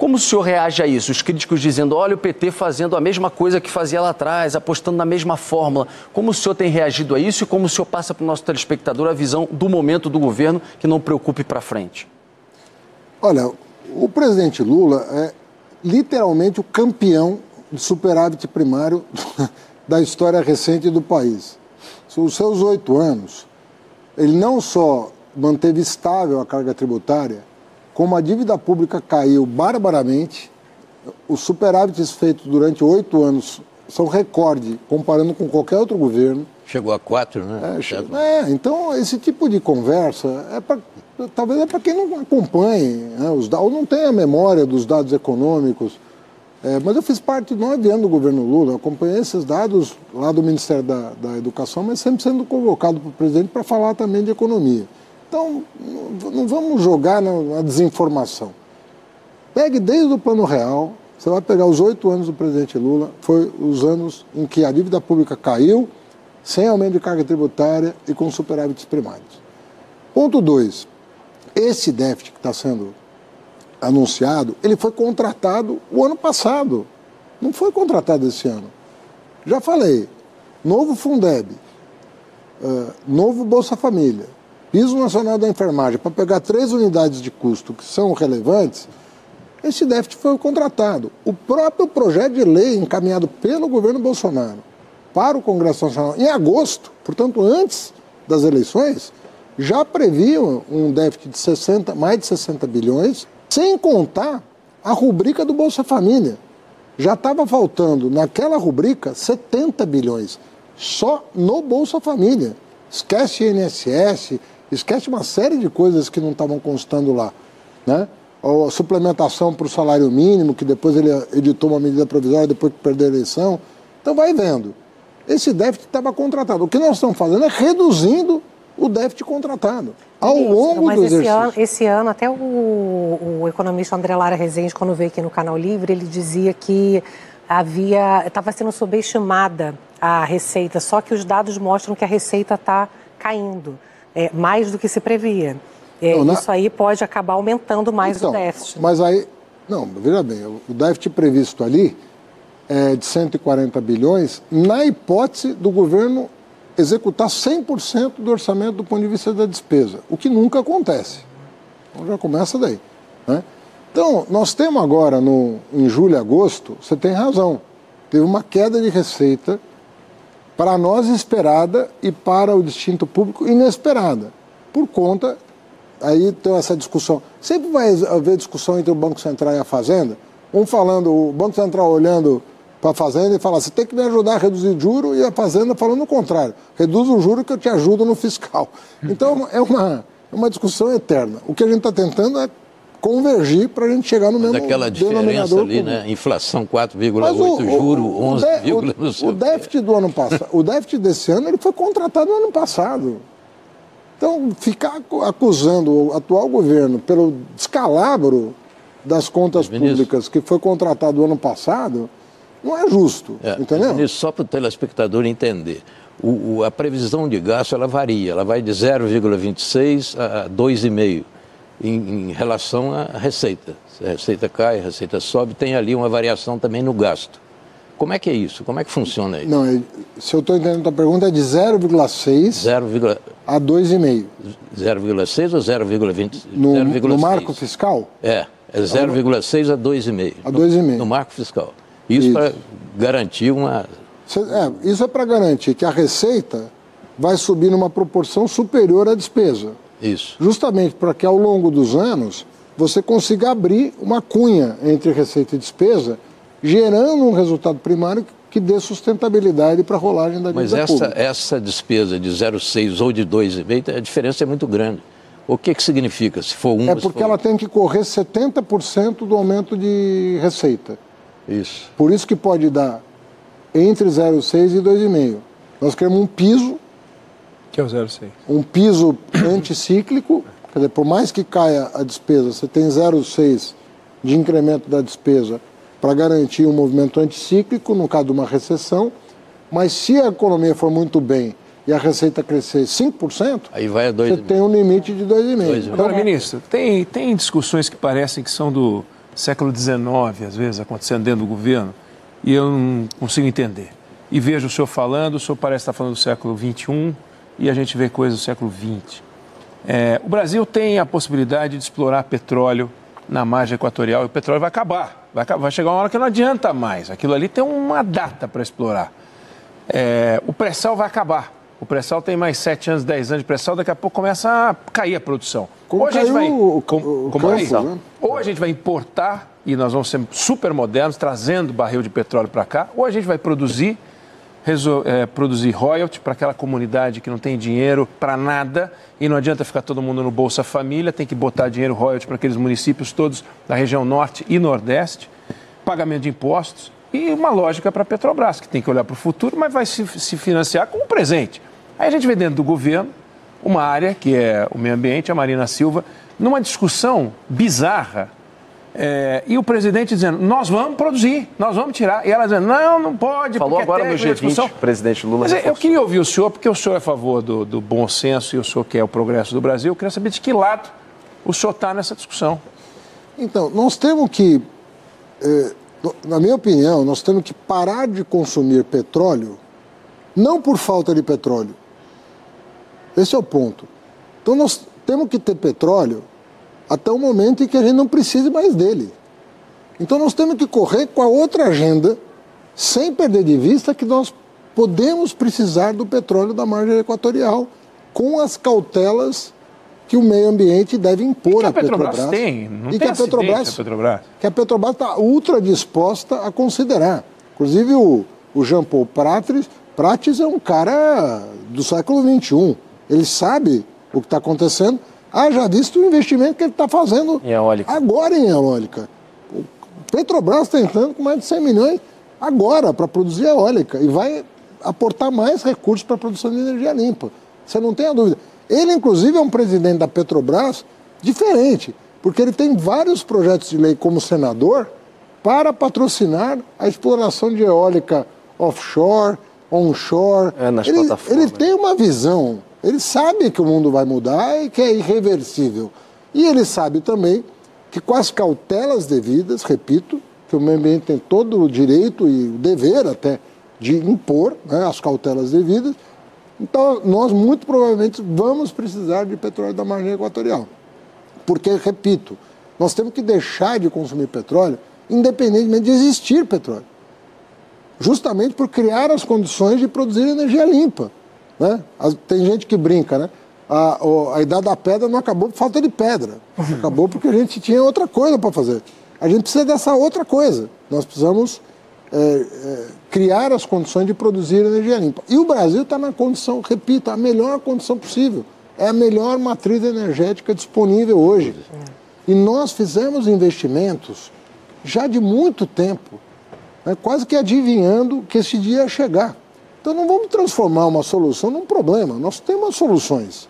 Como o senhor reage a isso? Os críticos dizendo, olha o PT fazendo a mesma coisa que fazia lá atrás, apostando na mesma fórmula. Como o senhor tem reagido a isso e como o senhor passa para o nosso telespectador a visão do momento do governo que não preocupe para frente? Olha, o presidente Lula é literalmente o campeão de superávit primário da história recente do país. Os seus oito anos, ele não só manteve estável a carga tributária, como a dívida pública caiu barbaramente, os superávites feitos durante oito anos são recorde, comparando com qualquer outro governo. Chegou a quatro, né? É, é então esse tipo de conversa é pra, talvez é para quem não acompanhe né, os dados, ou não tem a memória dos dados econômicos. É, mas eu fiz parte de nove anos do governo Lula, acompanhei esses dados lá do Ministério da, da Educação, mas sempre sendo convocado para o presidente para falar também de economia. Então, não vamos jogar na desinformação. Pegue desde o plano real, você vai pegar os oito anos do presidente Lula, foi os anos em que a dívida pública caiu, sem aumento de carga tributária e com superávites primários. Ponto dois, esse déficit que está sendo anunciado, ele foi contratado o ano passado, não foi contratado esse ano. Já falei, novo Fundeb, uh, novo Bolsa Família, Piso Nacional da Enfermagem, para pegar três unidades de custo que são relevantes, esse déficit foi contratado. O próprio projeto de lei encaminhado pelo governo Bolsonaro para o Congresso Nacional em agosto, portanto, antes das eleições, já previa um déficit de 60, mais de 60 bilhões, sem contar a rubrica do Bolsa Família. Já estava faltando naquela rubrica 70 bilhões, só no Bolsa Família. Esquece INSS, Esquece uma série de coisas que não estavam constando lá. Né? a suplementação para o salário mínimo, que depois ele editou uma medida provisória depois que perdeu a eleição. Então vai vendo. Esse déficit estava contratado. O que nós estamos fazendo é reduzindo o déficit contratado ao longo Mas do esse exercício. Ano, esse ano, até o, o economista André Lara Rezende, quando veio aqui no Canal Livre, ele dizia que havia estava sendo subestimada a receita, só que os dados mostram que a receita está caindo é, mais do que se previa. É, não, isso aí pode acabar aumentando mais então, o déficit. Mas aí, não, veja bem, o déficit previsto ali é de 140 bilhões, na hipótese do governo executar 100% do orçamento do ponto de vista da despesa, o que nunca acontece. Então já começa daí. Né? Então, nós temos agora, no, em julho e agosto, você tem razão, teve uma queda de receita para nós esperada e para o distinto público inesperada, por conta, aí tem essa discussão, sempre vai haver discussão entre o Banco Central e a Fazenda, um falando, o Banco Central olhando para a Fazenda e fala, você tem que me ajudar a reduzir juro, e a Fazenda falando o contrário, reduz o juro que eu te ajudo no fiscal. Então é uma, é uma discussão eterna. O que a gente está tentando é convergir para a gente chegar no Mas mesmo aquela diferença ali, né? Inflação 4,8, juro 11, o, o, o déficit do ano passado, o déficit desse ano, ele foi contratado no ano passado. Então, ficar acusando o atual governo pelo descalabro das contas públicas que foi contratado no ano passado, não é justo, é, entendeu? Ministro, só para o telespectador entender, o, o, a previsão de gasto ela varia, ela vai de 0,26 a 2,5 em, em relação à receita. Se a receita cai, a receita sobe, tem ali uma variação também no gasto. Como é que é isso? Como é que funciona isso? Não, é, se eu estou entendendo a tua pergunta, é de 0,6 a 2,5. 0,6 ou 0,20? No, 0, no marco fiscal? É, é 0,6 a 2,5. A 2,5. No, no marco fiscal. Isso, isso. para garantir uma... É, isso é para garantir que a receita vai subir numa proporção superior à despesa. Isso. Justamente para que ao longo dos anos você consiga abrir uma cunha entre receita e despesa, gerando um resultado primário que dê sustentabilidade para a rolagem da dívida Mas essa, essa despesa de 0,6 ou de 2,5, a diferença é muito grande. O que, que significa se for um? É porque ela tem que correr 70% do aumento de receita. Isso. Por isso que pode dar entre 0,6 e 2,5. Nós queremos um piso. Que é o 0,6. Um piso anticíclico Quer dizer, por mais que caia a despesa, você tem 0,6 de incremento da despesa para garantir um movimento anticíclico no caso de uma recessão, mas se a economia for muito bem e a receita crescer 5%, Aí vai a dois você tem um limite de 2,5%. Agora, ministro, tem, tem discussões que parecem que são do século XIX, às vezes, acontecendo dentro do governo, e eu não consigo entender. E vejo o senhor falando, o senhor parece estar falando do século XXI, e a gente vê coisas do século XX. É, o Brasil tem a possibilidade de explorar petróleo na margem equatorial e o petróleo vai acabar. Vai, vai chegar uma hora que não adianta mais. Aquilo ali tem uma data para explorar. É, o pré-sal vai acabar. O pré-sal tem mais 7 anos, 10 anos de pré-sal, daqui a pouco começa a cair a produção. Como ou a gente vai, o, com, o como campo, né? Ou a gente vai importar e nós vamos ser super modernos, trazendo barril de petróleo para cá, ou a gente vai produzir é, produzir royalty para aquela comunidade que não tem dinheiro para nada e não adianta ficar todo mundo no Bolsa Família, tem que botar dinheiro royalty para aqueles municípios todos da região norte e nordeste, pagamento de impostos e uma lógica para a Petrobras, que tem que olhar para o futuro, mas vai se, se financiar com o presente. Aí a gente vê dentro do governo uma área, que é o meio ambiente, a Marina Silva, numa discussão bizarra é, e o presidente dizendo, nós vamos produzir, nós vamos tirar. E ela dizendo, não, não pode. Falou agora no G20, o presidente Lula. Mas eu queria ouvir o senhor, porque o senhor é a favor do, do bom senso e o senhor quer o progresso do Brasil. Eu queria saber de que lado o senhor está nessa discussão. Então, nós temos que, eh, na minha opinião, nós temos que parar de consumir petróleo, não por falta de petróleo. Esse é o ponto. Então, nós temos que ter petróleo até o momento em que a gente não precise mais dele. Então nós temos que correr com a outra agenda, sem perder de vista que nós podemos precisar do petróleo da margem equatorial, com as cautelas que o meio ambiente deve impor à Petrobras. Petrobras tem, não e tem que a Petrobras, a Petrobras. Que a Petrobras está ultra disposta a considerar. Inclusive o, o Jean Paul Prates, Prates é um cara do século XXI. Ele sabe o que está acontecendo Haja visto o investimento que ele está fazendo em agora em eólica. O Petrobras está entrando com mais de 100 milhões agora para produzir eólica e vai aportar mais recursos para a produção de energia limpa. Você não tem a dúvida. Ele, inclusive, é um presidente da Petrobras diferente, porque ele tem vários projetos de lei como senador para patrocinar a exploração de eólica offshore, onshore. É, nas ele, plataformas. ele tem uma visão ele sabe que o mundo vai mudar e que é irreversível. E ele sabe também que com as cautelas devidas, repito, que o meio ambiente tem todo o direito e o dever até de impor né, as cautelas devidas, então nós muito provavelmente vamos precisar de petróleo da margem equatorial. Porque, repito, nós temos que deixar de consumir petróleo independentemente de existir petróleo. Justamente por criar as condições de produzir energia limpa. Né? Tem gente que brinca, né? A, a idade da pedra não acabou por falta de pedra. Acabou porque a gente tinha outra coisa para fazer. A gente precisa dessa outra coisa. Nós precisamos é, é, criar as condições de produzir energia limpa. E o Brasil está na condição, repito, a melhor condição possível. É a melhor matriz energética disponível hoje. E nós fizemos investimentos já de muito tempo, né, quase que adivinhando que esse dia ia chegar. Então não vamos transformar uma solução num problema. Nós temos soluções.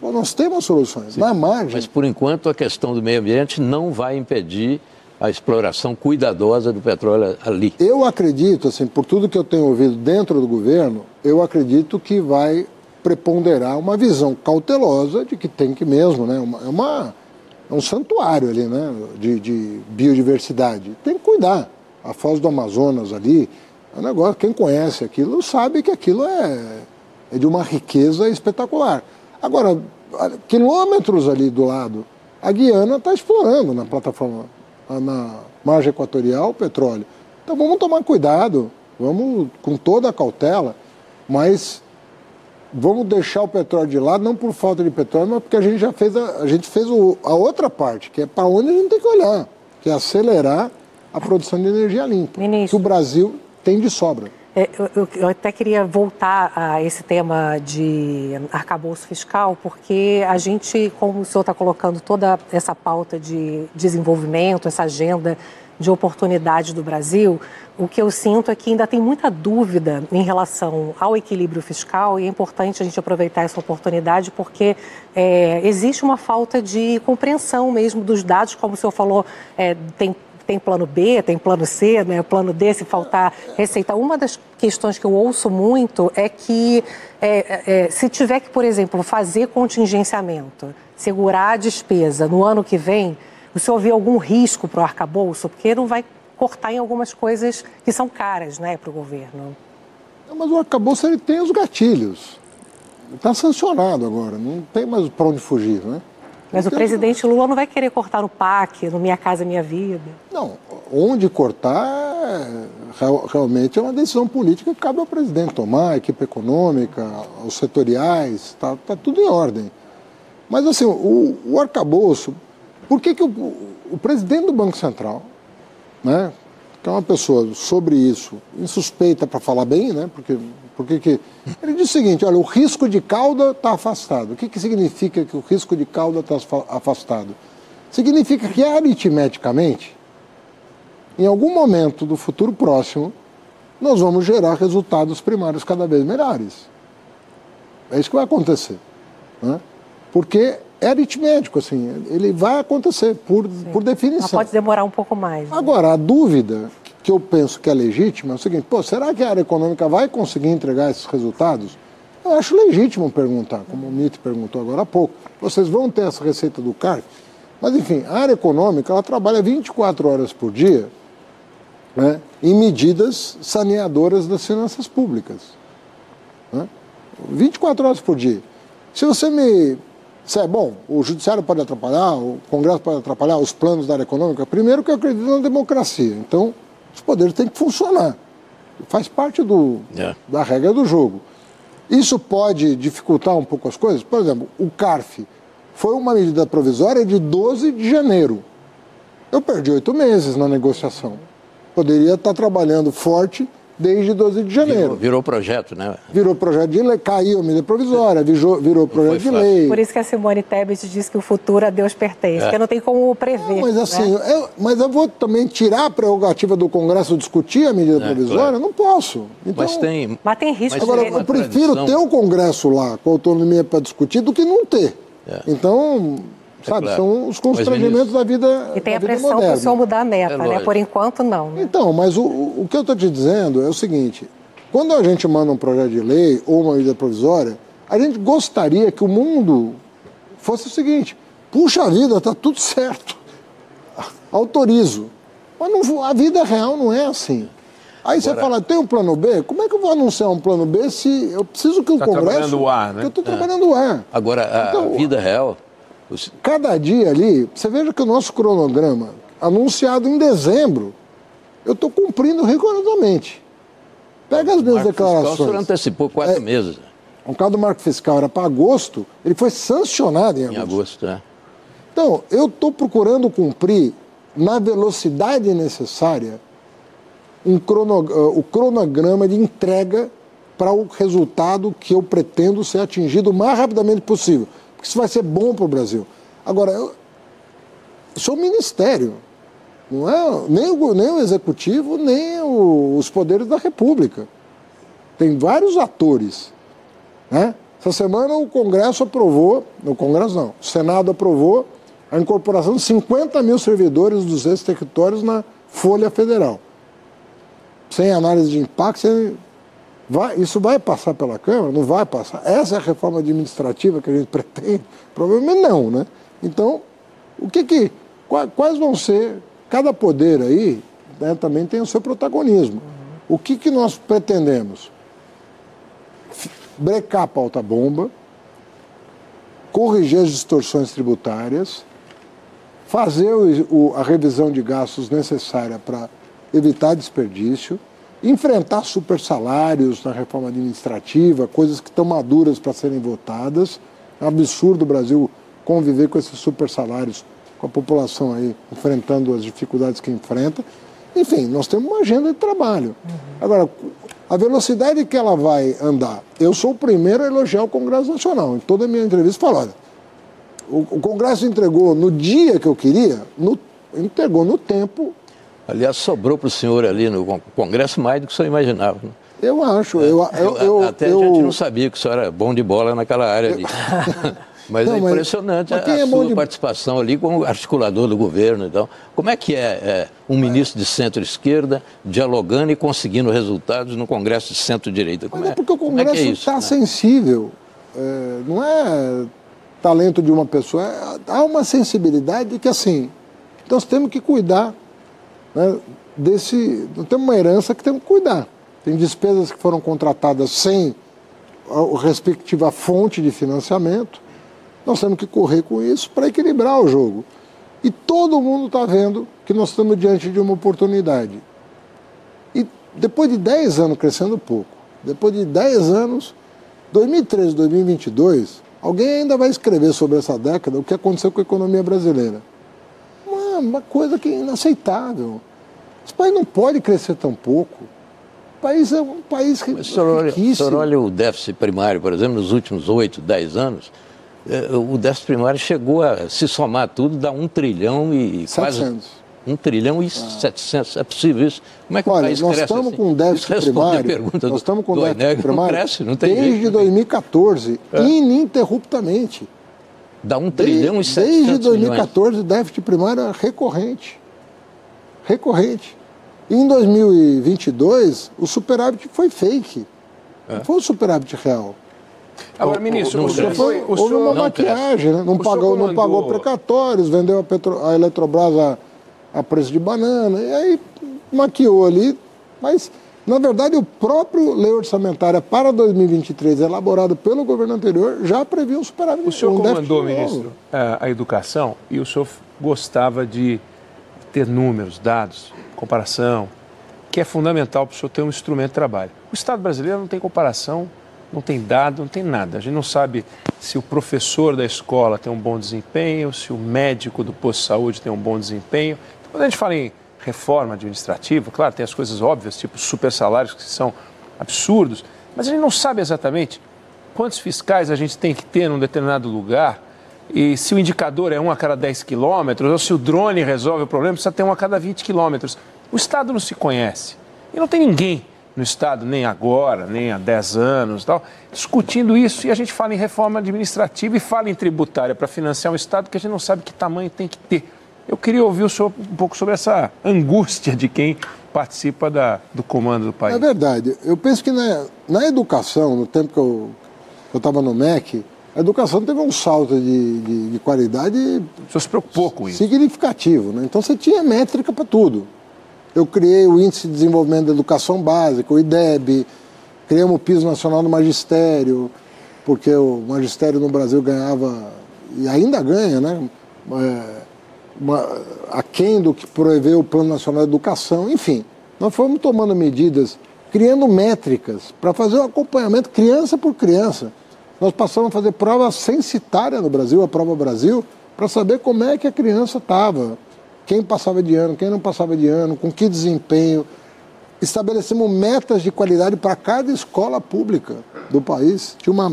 Nós temos soluções. Sim, Na margem. Mas por enquanto a questão do meio ambiente não vai impedir a exploração cuidadosa do petróleo ali. Eu acredito, assim, por tudo que eu tenho ouvido dentro do governo, eu acredito que vai preponderar uma visão cautelosa de que tem que mesmo, né? Uma, é uma, é um santuário ali, né? De, de biodiversidade. Tem que cuidar. a Foz do Amazonas ali, é um negócio, quem conhece aquilo sabe que aquilo é, é de uma riqueza espetacular. Agora, quilômetros ali do lado, a Guiana está explorando na plataforma, na margem equatorial, o petróleo. Então vamos tomar cuidado, vamos com toda a cautela, mas vamos deixar o petróleo de lado, não por falta de petróleo, mas porque a gente já fez a, a gente fez o, a outra parte, que é para onde a gente tem que olhar, que é acelerar a produção de energia limpa, Ministro. que o Brasil tem de sobra. É, eu, eu, até queria voltar a esse tema de arcabouço fiscal, porque a gente, como o senhor está colocando toda essa pauta de desenvolvimento, essa agenda de oportunidade do Brasil, o que eu sinto é que ainda tem muita dúvida em relação ao equilíbrio fiscal e é importante a gente aproveitar essa oportunidade porque é, existe uma falta de compreensão mesmo dos dados, como o senhor falou, é, tem tem plano B, tem plano C, né? plano D se faltar receita. Uma das questões que eu ouço muito é que é, é, se tiver que, por exemplo, fazer contingenciamento, segurar a despesa no ano que vem, o senhor vê algum risco para o arcabouço? Porque não vai cortar em algumas coisas que são caras né, para o governo. Mas o arcabouço ele tem os gatilhos. Está sancionado agora, não tem mais para onde fugir, né? Mas o presidente Lula não vai querer cortar no PAC, no Minha Casa Minha Vida. Não, onde cortar realmente é uma decisão política que cabe ao presidente tomar, a equipe econômica, aos setoriais, está tá tudo em ordem. Mas assim, o, o arcabouço, por que, que o, o presidente do Banco Central, né, que é uma pessoa sobre isso, insuspeita para falar bem, né, porque porque que... Ele diz o seguinte, olha, o risco de cauda está afastado. O que, que significa que o risco de cauda está afastado? Significa que aritmeticamente, em algum momento do futuro próximo, nós vamos gerar resultados primários cada vez melhores. É isso que vai acontecer. Né? Porque é aritmético, assim, ele vai acontecer por, por definição. Mas pode demorar um pouco mais. Né? Agora, a dúvida que eu penso que é legítima é o seguinte: pô, será que a área econômica vai conseguir entregar esses resultados? Eu acho legítimo perguntar, como o Mito perguntou agora há pouco. Vocês vão ter essa receita do CARF? Mas, enfim, a área econômica ela trabalha 24 horas por dia né, em medidas saneadoras das finanças públicas. Né? 24 horas por dia. Se você me disser, bom, o judiciário pode atrapalhar, o Congresso pode atrapalhar os planos da área econômica, primeiro que eu acredito na democracia. Então, os poderes têm que funcionar. Faz parte do. É. da regra do jogo. Isso pode dificultar um pouco as coisas? Por exemplo, o CARF foi uma medida provisória de 12 de janeiro. Eu perdi oito meses na negociação. Poderia estar trabalhando forte desde 12 de janeiro. Virou, virou, projeto, né? Virou projeto de lei, caiu a medida provisória, virou, virou projeto de lei. Por isso que a Simone Tebet diz que o futuro a Deus pertence, é. que não tem como prever. Não, mas assim, né? eu, mas eu vou também tirar a prerrogativa do Congresso discutir a medida é, provisória? Claro. Não posso. Então, mas tem. Mas tem risco. Agora, eu prefiro tradição... ter o Congresso lá com autonomia para discutir do que não ter. É. Então, é Sabe, claro. são os constrangimentos da vida E tem a pressão para o senhor mudar a meta, é né? Por enquanto, não. Né? Então, mas o, o que eu estou te dizendo é o seguinte: quando a gente manda um projeto de lei ou uma medida provisória, a gente gostaria que o mundo fosse o seguinte: puxa vida, está tudo certo, autorizo. Mas não, a vida real não é assim. Aí Agora, você fala, tem um plano B? Como é que eu vou anunciar um plano B se eu preciso que o tá Congresso... trabalhando o ar, né? eu estou trabalhando o ar. Agora, a então, vida real... Cada dia ali, você veja que o nosso cronograma, anunciado em dezembro, eu estou cumprindo rigorosamente. Pega as minhas declarações. Fiscal, o senhor antecipou quatro é, meses. O caso do marco fiscal era para agosto, ele foi sancionado em agosto. Em agosto, é. Então, eu estou procurando cumprir, na velocidade necessária, um crono, uh, o cronograma de entrega para o resultado que eu pretendo ser atingido o mais rapidamente possível. Porque isso vai ser bom para o Brasil. Agora, eu sou um ministério. Não é nem o, nem o executivo, nem o, os poderes da República. Tem vários atores. Né? Essa semana o Congresso aprovou, no Congresso não, o Senado aprovou a incorporação de 50 mil servidores dos ex-territórios na Folha Federal. Sem análise de impacto, sem... Vai, isso vai passar pela Câmara? Não vai passar. Essa é a reforma administrativa que a gente pretende? Provavelmente não, né? Então, o que que, quais vão ser Cada poder aí né, também tem o seu protagonismo. O que, que nós pretendemos? Brecar a pauta-bomba, corrigir as distorções tributárias, fazer o, a revisão de gastos necessária para evitar desperdício, enfrentar super salários na reforma administrativa, coisas que estão maduras para serem votadas. É um absurdo o Brasil conviver com esses super salários, com a população aí enfrentando as dificuldades que enfrenta. Enfim, nós temos uma agenda de trabalho. Uhum. Agora, a velocidade que ela vai andar, eu sou o primeiro a elogiar o Congresso Nacional. Em toda a minha entrevista, falo, olha, o, o Congresso entregou no dia que eu queria, no, entregou no tempo. Aliás, sobrou para o senhor ali no Congresso mais do que o senhor imaginava. Né? Eu acho. É. Eu, eu, eu, Até eu, a gente não sabia que o senhor era bom de bola naquela área ali. Mas não, é impressionante mas, mas a, a é sua de... participação ali como articulador do governo. Então, como é que é, é um ministro de centro-esquerda dialogando e conseguindo resultados no Congresso de centro-direita? Mas é, é porque o Congresso está é está né? sensível. não é talento de uma pessoa. há uma sensibilidade que, assim, nós temos que cuidar né, desse. Temos uma herança que temos que cuidar. Tem despesas que foram contratadas sem a respectiva fonte de financiamento. Nós temos que correr com isso para equilibrar o jogo. E todo mundo está vendo que nós estamos diante de uma oportunidade. E depois de 10 anos crescendo pouco, depois de 10 anos, 2013, 2022, alguém ainda vai escrever sobre essa década o que aconteceu com a economia brasileira. Uma, coisa que é inaceitável. Esse país não pode crescer tão pouco. O país é um país Mas, senhor, riquíssimo. O senhor olha o déficit primário, por exemplo, nos últimos 8, 10 anos, é, o déficit primário chegou a se somar tudo, dá um trilhão e 700. quase... Um trilhão e ah. 700. É possível isso? Como é que Olha, o país nós cresce estamos assim? com déficit primário. nós estamos com déficit primário não cresce, não tem desde jeito, 2014, é. ininterruptamente. Dá um trilhão desde, e 700 Desde 2014, o déficit primário é recorrente. Recorrente. E em 2022, o superávit foi fake. É. Não foi um superávit real. Agora, ministro, o, o, senhor foi. O houve uma maquiagem, né? não, pagou, não pagou precatórios, vendeu a, Petro, a Eletrobras a, a preço de banana, e aí maquiou ali. Mas, na verdade, o próprio lei orçamentária para 2023, elaborado pelo governo anterior, já previa um superávit. O senhor um comandou, ministro, a, a educação e o senhor gostava de ter números, dados, comparação, que é fundamental para o senhor ter um instrumento de trabalho. O Estado brasileiro não tem comparação não tem dado, não tem nada. A gente não sabe se o professor da escola tem um bom desempenho, se o médico do posto de saúde tem um bom desempenho. Então, quando a gente fala em reforma administrativa, claro, tem as coisas óbvias, tipo super salários que são absurdos, mas a gente não sabe exatamente quantos fiscais a gente tem que ter num determinado lugar e se o indicador é um a cada 10 quilômetros ou se o drone resolve o problema, precisa ter um a cada 20 quilômetros. O Estado não se conhece e não tem ninguém no Estado, nem agora, nem há 10 anos, tal, discutindo isso. E a gente fala em reforma administrativa e fala em tributária para financiar um Estado que a gente não sabe que tamanho tem que ter. Eu queria ouvir o senhor um pouco sobre essa angústia de quem participa da, do comando do país. É verdade. Eu penso que na, na educação, no tempo que eu estava no MEC, a educação teve um salto de, de, de qualidade. O senhor se preocupou com isso? Significativo. Né? Então você tinha métrica para tudo. Eu criei o Índice de Desenvolvimento da Educação Básica, o IDEB, criamos o Piso Nacional do Magistério, porque o magistério no Brasil ganhava, e ainda ganha, né? É, uma, aquém do que proeveu o Plano Nacional de Educação, enfim. Nós fomos tomando medidas, criando métricas para fazer o um acompanhamento criança por criança. Nós passamos a fazer prova censitária no Brasil, a Prova Brasil, para saber como é que a criança estava quem passava de ano, quem não passava de ano, com que desempenho. Estabelecemos metas de qualidade para cada escola pública do país. Tinha uma,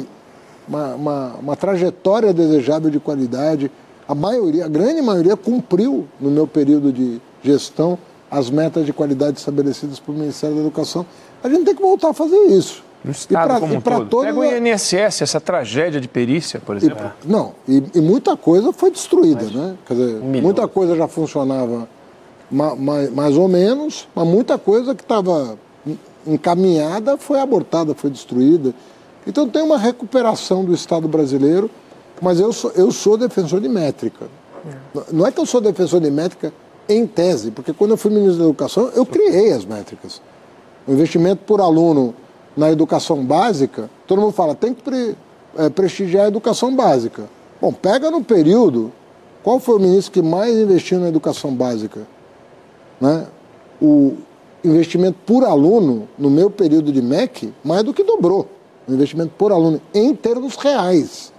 uma, uma, uma trajetória desejável de qualidade. A maioria, a grande maioria, cumpriu no meu período de gestão as metas de qualidade estabelecidas pelo Ministério da Educação. A gente tem que voltar a fazer isso. No Estado pra, como um todo. Pega o INSS, essa tragédia de perícia, por exemplo. E, não, e, e, muita coisa foi destruída, mas, né? Quer dizer, um muita coisa já funcionava ma, ma, mais ou menos, mas muita coisa que estava encaminhada foi abortada, foi destruída. Então tem uma recuperação do Estado brasileiro, mas eu sou, eu sou defensor de métrica. É. Não é que eu sou defensor de métrica em tese, porque quando eu fui ministro da Educação, eu criei as métricas. O investimento por aluno na educação básica, todo mundo fala, tem que pre, é, prestigiar a educação básica. Bom, pega no período, qual foi o ministro que mais investiu na educação básica? Né? O investimento por aluno, no meu período de MEC, mais do que dobrou. O investimento por aluno em termos reais,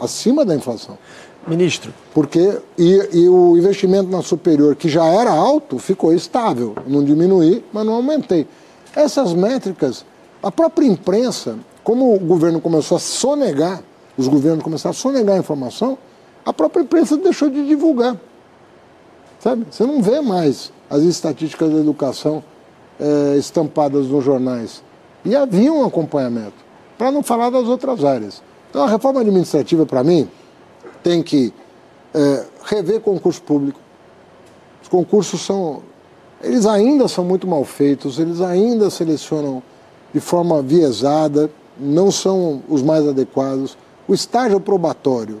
acima da inflação. Ministro. Porque, e, e, o investimento na superior, que já era alto, ficou estável. Não diminuí, mas não aumentei. Essas métricas, a própria imprensa, como o governo começou a sonegar, os governos começaram a sonegar a informação, a própria imprensa deixou de divulgar. Sabe? Você não vê mais as estatísticas da educação é, estampadas nos jornais. E havia um acompanhamento, para não falar das outras áreas. Então, a reforma administrativa, para mim, tem que é, rever concurso público. Os concursos são. Eles ainda são muito mal feitos, eles ainda selecionam de forma viesada, não são os mais adequados. O estágio probatório,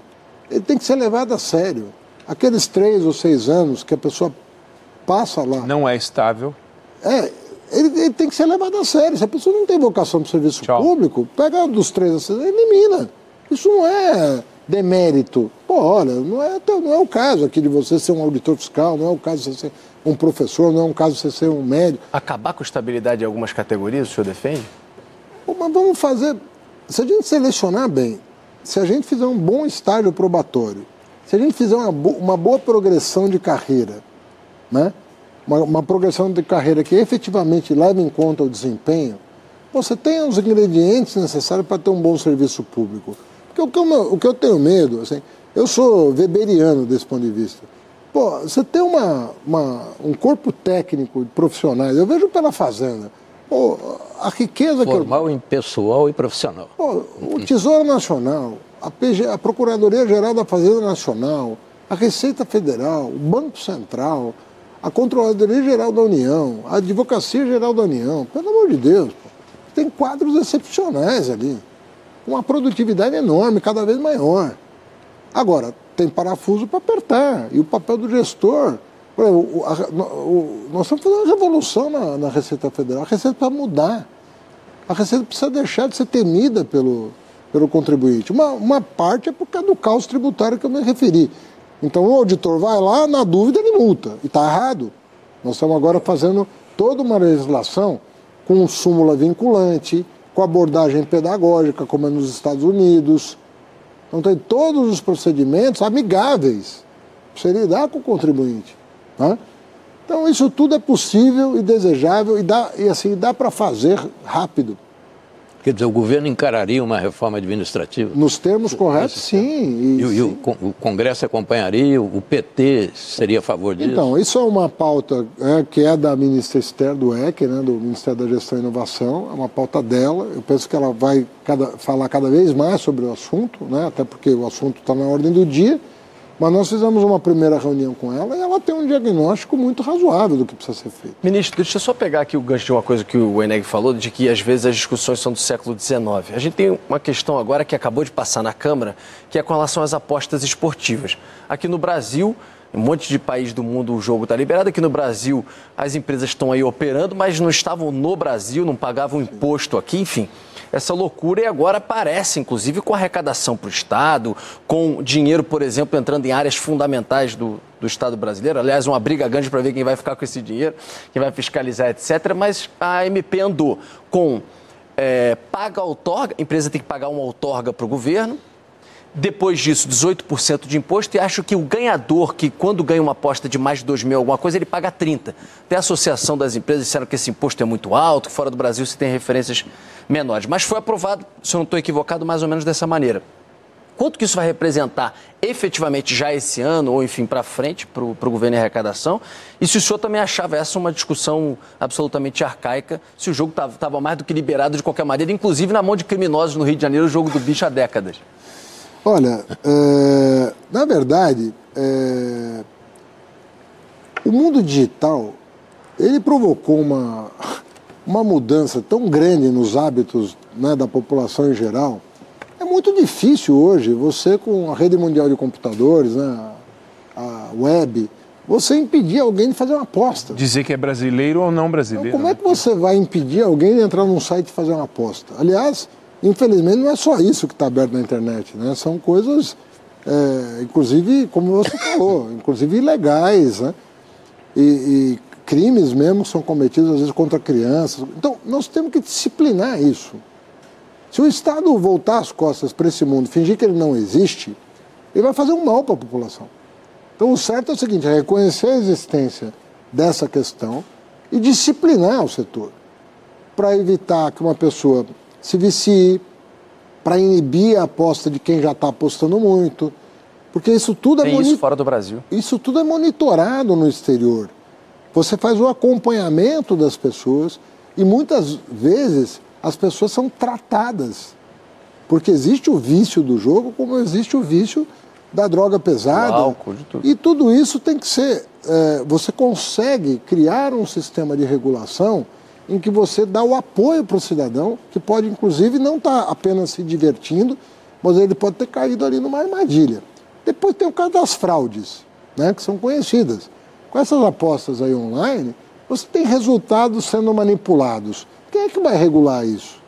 ele tem que ser levado a sério. Aqueles três ou seis anos que a pessoa passa lá. Não é estável. É, ele, ele tem que ser levado a sério. Se a pessoa não tem vocação para o serviço Tchau. público, pega dos três elimina. Isso não é demérito. Pô, olha, não é, não é o caso aqui de você ser um auditor fiscal, não é o caso de você ser um professor, não é um caso de você ser um médico. Acabar com a estabilidade em algumas categorias, o senhor defende? Pô, mas vamos fazer. Se a gente selecionar bem, se a gente fizer um bom estágio probatório, se a gente fizer uma, bo uma boa progressão de carreira, né? Uma, uma, progressão de carreira que efetivamente leve em conta o desempenho, você tem os ingredientes necessários para ter um bom serviço público. Porque o que eu, o que eu tenho medo, assim, eu sou weberiano desse ponto de vista. Pô, você tem uma, uma, um corpo técnico de profissionais, eu vejo pela Fazenda. Pô, a riqueza Formal, que. Formal em pessoal e profissional. Pô, o Tesouro Nacional, a, PG, a Procuradoria-Geral da Fazenda Nacional, a Receita Federal, o Banco Central, a Controladoria-Geral da União, a Advocacia-Geral da União, pelo amor de Deus, pô, tem quadros excepcionais ali uma produtividade enorme, cada vez maior. Agora, tem parafuso para apertar. E o papel do gestor. Exemplo, a, o, nós estamos fazendo uma revolução na, na Receita Federal. A Receita precisa mudar. A Receita precisa deixar de ser temida pelo, pelo contribuinte. Uma, uma parte é por causa do caos tributário que eu me referi. Então o auditor vai lá, na dúvida, ele multa. E está errado. Nós estamos agora fazendo toda uma legislação com súmula vinculante, com abordagem pedagógica, como é nos Estados Unidos. Então tem todos os procedimentos amigáveis para você lidar com o contribuinte. Né? Então isso tudo é possível e desejável e, dá, e assim dá para fazer rápido. Quer dizer, o governo encararia uma reforma administrativa? Nos termos corretos, sim. E, e, sim. o, o, Congresso acompanharia? O PT seria a favor disso? Então, isso é uma pauta é, que é da ministra Esther do EC, né, do Ministério da Gestão e Inovação, é uma pauta dela. Eu penso que ela vai cada, falar cada vez mais sobre o assunto, né, até porque o assunto está na ordem do dia. Mas nós fizemos uma primeira reunião com ela e ela tem um diagnóstico muito razoável do que precisa ser feito. Ministro, deixa eu só pegar aqui o gancho de uma coisa que o Eneg falou, de que às vezes as discussões são do século XIX. A gente tem uma questão agora que acabou de passar na Câmara, que é com relação às apostas esportivas. Aqui no Brasil, um monte de país do mundo o jogo está liberado. Aqui no Brasil, as empresas estão aí operando, mas não estavam no Brasil, não pagavam imposto aqui, enfim essa loucura e agora aparece, inclusive, com arrecadação para o Estado, com dinheiro, por exemplo, entrando em áreas fundamentais do, do Estado brasileiro. Aliás, uma briga grande para ver quem vai ficar com esse dinheiro, quem vai fiscalizar, etc. Mas a MP andou com é, paga outorga, a empresa tem que pagar uma outorga para o governo, depois disso, 18% de imposto e acho que o ganhador, que quando ganha uma aposta de mais de 2 mil alguma coisa, ele paga 30%. Até a Associação das Empresas disseram que esse imposto é muito alto, que fora do Brasil se tem referências menores. Mas foi aprovado, se eu não estou equivocado, mais ou menos dessa maneira. Quanto que isso vai representar efetivamente já esse ano, ou enfim, para frente, para o governo em arrecadação? E se o senhor também achava essa uma discussão absolutamente arcaica, se o jogo estava mais do que liberado de qualquer maneira, inclusive na mão de criminosos no Rio de Janeiro, o jogo do bicho há décadas? Olha, é, na verdade, é, o mundo digital ele provocou uma, uma mudança tão grande nos hábitos né, da população em geral. É muito difícil hoje você, com a rede mundial de computadores, né, a web, você impedir alguém de fazer uma aposta. Dizer que é brasileiro ou não brasileiro. Então, como é né? que você vai impedir alguém de entrar num site e fazer uma aposta? Aliás, infelizmente não é só isso que está aberto na internet, né? São coisas, é, inclusive, como você falou, inclusive ilegais, né? E, e crimes mesmo são cometidos às vezes contra crianças. Então, nós temos que disciplinar isso. Se o Estado voltar as costas para esse mundo, fingir que ele não existe, ele vai fazer um mal para a população. Então, o certo é o seguinte: é reconhecer a existência dessa questão e disciplinar o setor para evitar que uma pessoa se vicie, para inibir a aposta de quem já está apostando muito, porque isso tudo Tem é isso moni- fora do Brasil. isso tudo é monitorado no exterior. Você faz o acompanhamento das pessoas e muitas vezes as pessoas são tratadas. Porque existe o vício do jogo, como existe o vício da droga pesada. Álcool, de tudo. E tudo isso tem que ser. é, você consegue criar um sistema de regulação em que você dá o apoio para o cidadão, que pode, inclusive, não estar apenas se divertindo, mas ele pode ter caído ali numa armadilha. Depois tem o caso das fraudes, né, que são conhecidas. Com essas apostas aí online, você tem resultados sendo manipulados. Quem é que vai regular isso?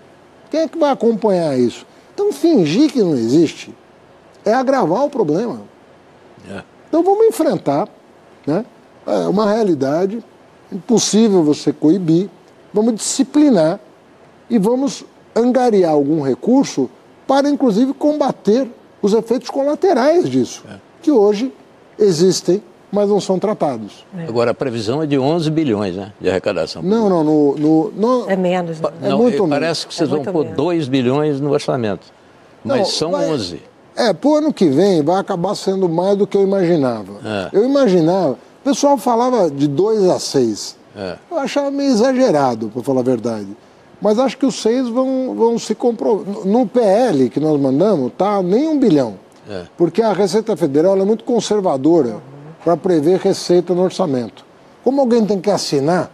Quem é que vai acompanhar isso? Então, fingir que não existe é agravar o problema. É. Então, vamos enfrentar. Né? É uma realidade, impossível você coibir. Vamos disciplinar e vamos angariar algum recurso para, inclusive, combater os efeitos colaterais disso, que hoje existem, mas não são tratados. Agora, a previsão é de 11 bilhões né, de arrecadação. Não, não, no, no, no- É menos, né? é Não, muito menos. parece que vocês É vão pôr menos. 2 bilhões no orçamento. Mas Não, são vai- 11. É, pro ano que vem vai acabar sendo mais do que eu imaginava. É. Eu imaginava, o pessoal falava de 2 a 6. É. Eu achava meio exagerado, para falar a verdade. Mas acho que os seis vão, vão se comprovar. No PL que nós mandamos, tá nem um bilhão. É. Porque a Receita Federal é muito conservadora para prever receita no orçamento. Como alguém tem que assinar,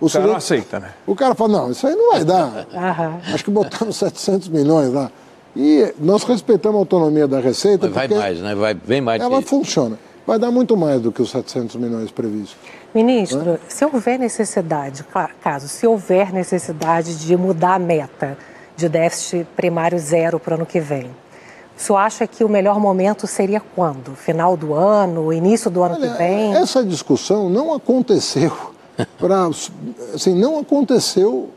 o, O cara não sujeito- aceita, né? o cara fala, não, isso aí não vai dar. Acho que botaram 700 milhões lá. E nós respeitamos a autonomia da Receita, Mas vai mais, né? Vai bem mais do que ela funciona. Vai dar muito mais do que os 700 milhões previstos. Ministro, se houver necessidade, ca- caso se houver necessidade de mudar a meta de déficit primário zero para o ano que vem, o senhor acha que o melhor momento seria quando? Final do ano, início do ano Olha, que vem? essa discussão não aconteceu. Pra, assim, não aconteceu.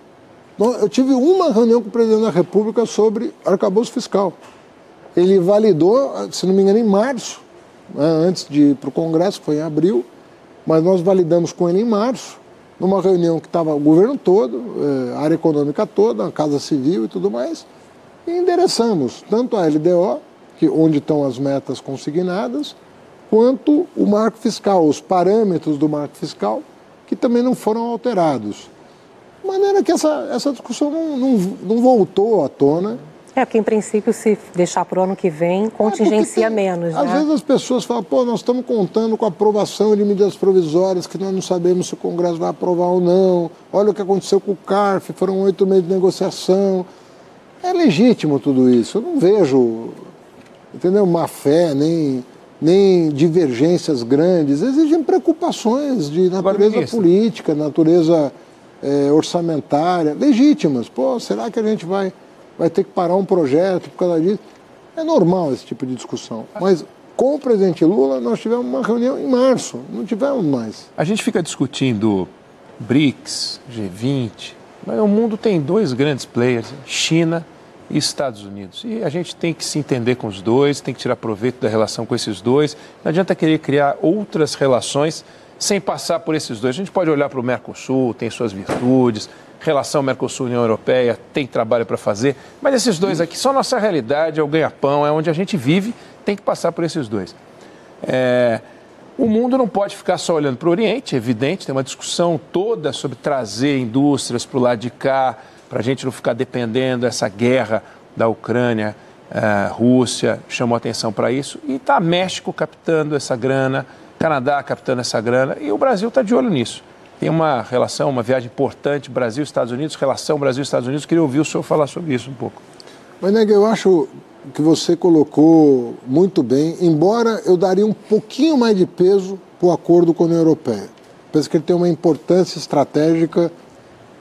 Eu tive uma reunião com o presidente da República sobre arcabouço fiscal. Ele validou, se não me engano, em março, né, antes de ir para o Congresso, foi em abril, mas nós validamos com ele em março, numa reunião que estava o governo todo, a área econômica toda, a Casa Civil e tudo mais, e endereçamos tanto a LDO, que, onde estão as metas consignadas, quanto o marco fiscal, os parâmetros do marco fiscal, que também não foram alterados. De maneira que essa, essa discussão não, não, não voltou à tona. É, porque em princípio, se deixar para o ano que vem, É, contingencia tem- menos, Às né? vezes as pessoas falam, pô, nós estamos contando com a aprovação de medidas provisórias que nós não sabemos se o Congresso vai aprovar ou não. Olha o que aconteceu com o CARF, foram oito meses de negociação. É legítimo tudo isso. Eu não vejo, entendeu, má fé, nem, nem divergências grandes. Existem preocupações de natureza ministro. política, natureza eh, orçamentária, legítimas. Pô, será que a gente vai, vai ter que parar um projeto por causa disso? É normal esse tipo de discussão. Mas com o presidente Lula, nós tivemos uma reunião em março, não tivemos mais. A gente fica discutindo BRICS, G20, mas o mundo tem dois grandes players, China e Estados Unidos. E a gente tem que se entender com os dois, tem que tirar proveito da relação com esses dois. Não adianta querer criar outras relações sem passar por esses dois. A gente pode olhar para o Mercosul, tem suas virtudes, relação Mercosul-União Europeia, tem trabalho para fazer, mas esses dois aqui são nossa realidade, é o ganha-pão, é onde a gente vive, tem que passar por esses dois. É, o mundo não pode ficar só olhando para o Oriente, é evidente, tem uma discussão toda sobre trazer indústrias para o lado de cá, para a gente não ficar dependendo dessa guerra da Ucrânia, eh, Rússia, chamou atenção para isso, e está México captando essa grana, Canadá captando essa grana, e o Brasil está de olho nisso. Tem uma relação, uma viagem importante, Brasil-Estados Unidos, relação Brasil-Estados Unidos, queria ouvir o senhor falar sobre isso um pouco. Mas, Nega, eu acho que você colocou muito bem, embora eu daria um pouquinho mais de peso para o acordo com a União Europeia. Penso que ele tem uma importância estratégica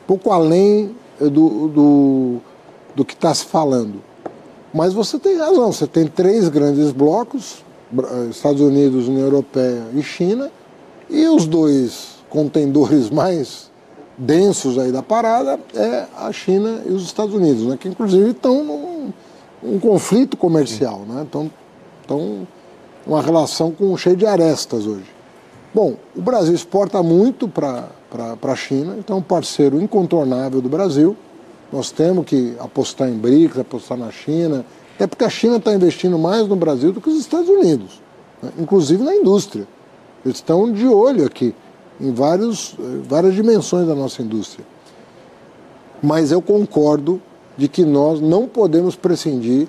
pouco além do, do, do que está se falando. Mas você tem razão, você tem três grandes blocos, Estados Unidos, União Europeia e China, e os dois contendores mais densos aí da parada é a China e os Estados Unidos, né, que inclusive estão num um conflito comercial, né? Então, então uma relação com cheio de arestas hoje. Bom, o Brasil exporta muito para a China, então é um parceiro incontornável do Brasil. Nós temos que apostar em BRICS, apostar na China, até porque a China está investindo mais no Brasil do que os Estados Unidos, né? inclusive na indústria. Eles estão de olho aqui em vários, várias dimensões da nossa indústria. Mas eu concordo de que nós não podemos prescindir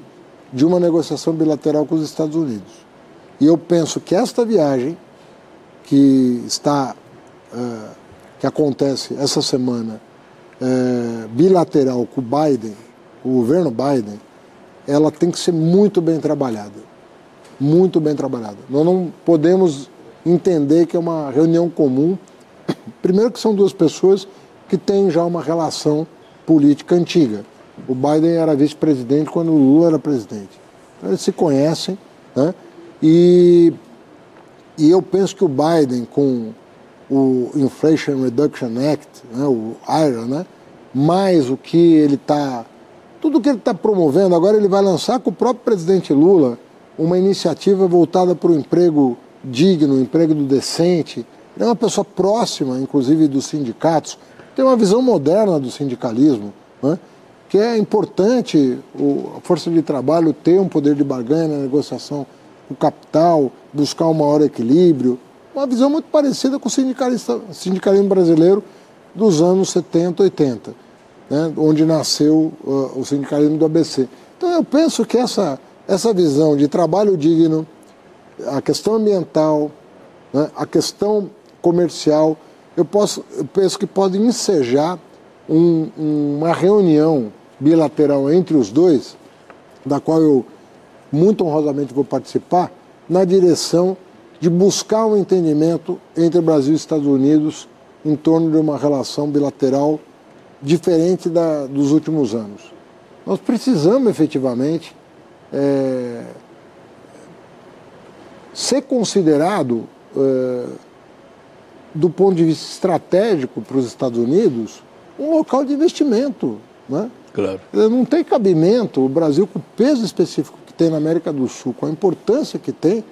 de uma negociação bilateral com os Estados Unidos. E eu penso que esta viagem, que está, uh, que acontece essa semana, uh, bilateral com o Biden, o governo Biden, ela tem que ser muito bem trabalhada. Muito bem trabalhada. Nós não podemos entender que é uma reunião comum. Primeiro que são duas pessoas que têm já uma relação política antiga. O Biden era vice-presidente quando o Lula era presidente. Então, eles se conhecem, né? E, e eu penso que o Biden, com o Inflation Reduction Act, né, o IRA, né, mais o que ele está. Tudo que ele está promovendo, agora ele vai lançar com o próprio presidente Lula uma iniciativa voltada para o emprego digno, emprego do decente. É uma pessoa próxima, inclusive, dos sindicatos, tem uma visão moderna do sindicalismo. Né? que é importante a força de trabalho ter um poder de barganha na negociação com o capital, buscar um maior equilíbrio. Uma visão muito parecida com o sindicalismo brasileiro dos anos 70, 80, né, onde nasceu uh, o sindicalismo do ABC. Então eu penso que essa, essa visão de trabalho digno, a questão ambiental, né, a questão comercial, eu, posso, eu penso que pode ensejar um, uma reunião bilateral entre os dois, da qual eu muito honrosamente vou participar, na direção de buscar um entendimento entre Brasil e Estados Unidos em torno de uma relação bilateral diferente da, dos últimos anos. Nós precisamos efetivamente é, ser considerado, é, do ponto de vista estratégico para os Estados Unidos, um local de investimento. Né? Claro. Não tem cabimento o Brasil, com o peso específico que tem na América do Sul, com a importância que tem,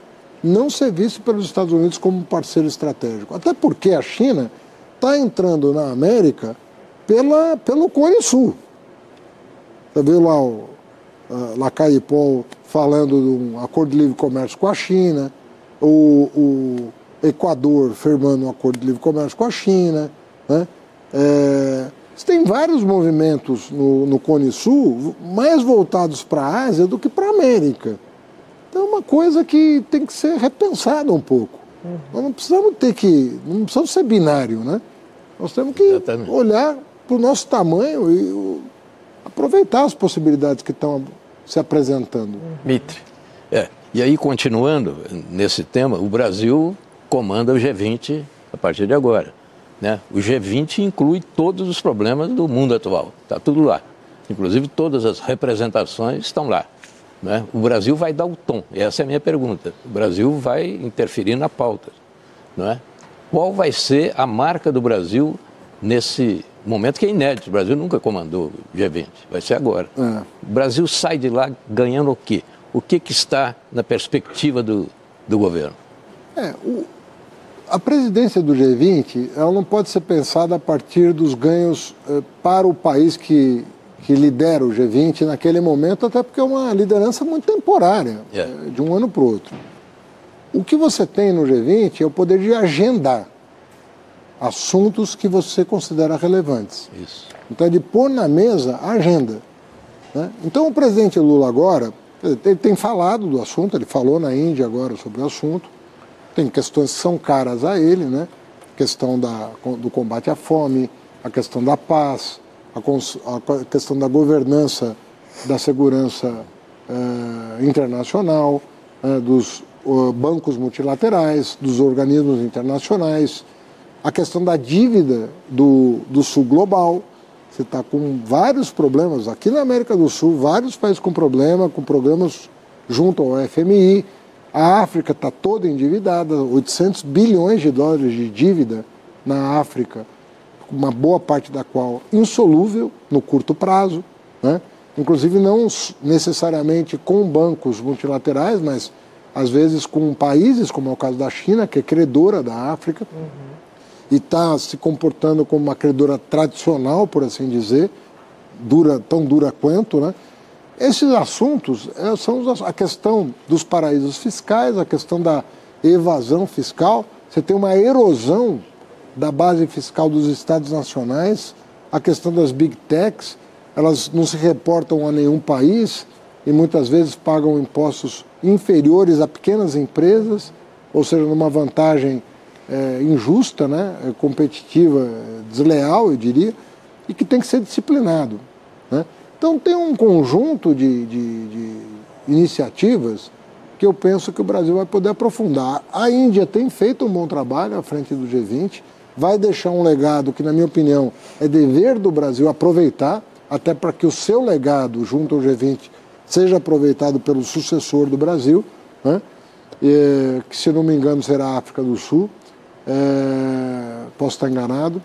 não ser visto pelos Estados Unidos como um parceiro estratégico. Até porque a China está entrando na América pela, pelo Cone Sul. Você viu lá o uh, Lacai Paul falando de um acordo de livre comércio com a China, o, o Equador firmando um acordo de livre comércio com a China. Né? É, tem vários movimentos no, no Cone Sul mais voltados para a Ásia do que para a América. Então é uma coisa que tem que ser repensada um pouco. Uhum. Nós não precisamos ter que. não precisamos ser binário, né? Nós temos que olhar para o nosso tamanho e o, aproveitar as possibilidades que estão se apresentando. Mitre. É, e aí, continuando nesse tema, o Brasil comanda o G20 a partir de agora. Né? O G20 inclui todos os problemas do mundo atual, está tudo lá. Inclusive todas as representações estão lá. Né? O Brasil vai dar o tom, essa é a minha pergunta. O Brasil vai interferir na pauta. Não é? Qual vai ser a marca do Brasil nesse momento que é inédito? O Brasil nunca comandou o G20, vai ser agora. É. O Brasil sai de lá ganhando o quê? O que, que está na perspectiva do, do governo? É, o, a presidência do G20 ela não pode ser pensada a partir dos ganhos eh, para o país que, que lidera o G20 naquele momento, até porque é uma liderança muito temporária, yeah. eh, de um ano para o outro. O que você tem no G20 é o poder de agendar assuntos que você considera relevantes. Isso. Então é de pôr na mesa a agenda. Né? Então o presidente Lula agora, ele tem falado do assunto, ele falou na Índia agora sobre o assunto, tem questões que são caras a ele, né? A questão da, do combate à fome, a questão da paz, a, a questão da governança, da segurança uh, internacional, uh, dos bancos multilaterais, dos organismos internacionais, a questão da dívida do, do sul global. Você está com vários problemas. Aqui na América do Sul, vários países com problema, com programas junto ao FMI. A África está toda endividada, 800 bilhões de dólares de dívida na África, uma boa parte da qual insolúvel no curto prazo, né? inclusive não necessariamente com bancos multilaterais, mas às vezes com países, como é o caso da China, que é credora da África, uhum. E está se comportando como uma credora tradicional, por assim dizer, dura, tão dura quanto, né? Esses assuntos é, são a questão dos paraísos fiscais, a questão da evasão fiscal. Você tem uma erosão da base fiscal dos estados nacionais, a questão das big techs, elas não se reportam a nenhum país e muitas vezes pagam impostos inferiores a pequenas empresas, ou seja, numa vantagem é, injusta, né, competitiva, desleal, eu diria, e que tem que ser disciplinado. Né? Então, tem um conjunto de, de, de iniciativas que eu penso que o Brasil vai poder aprofundar. A Índia tem feito um bom trabalho à frente do G20, vai deixar um legado que, na minha opinião, é dever do Brasil aproveitar, até para que o seu legado junto ao G20 seja aproveitado pelo sucessor do Brasil, né? e, que, se não me engano, será a África do Sul. É, posso estar enganado,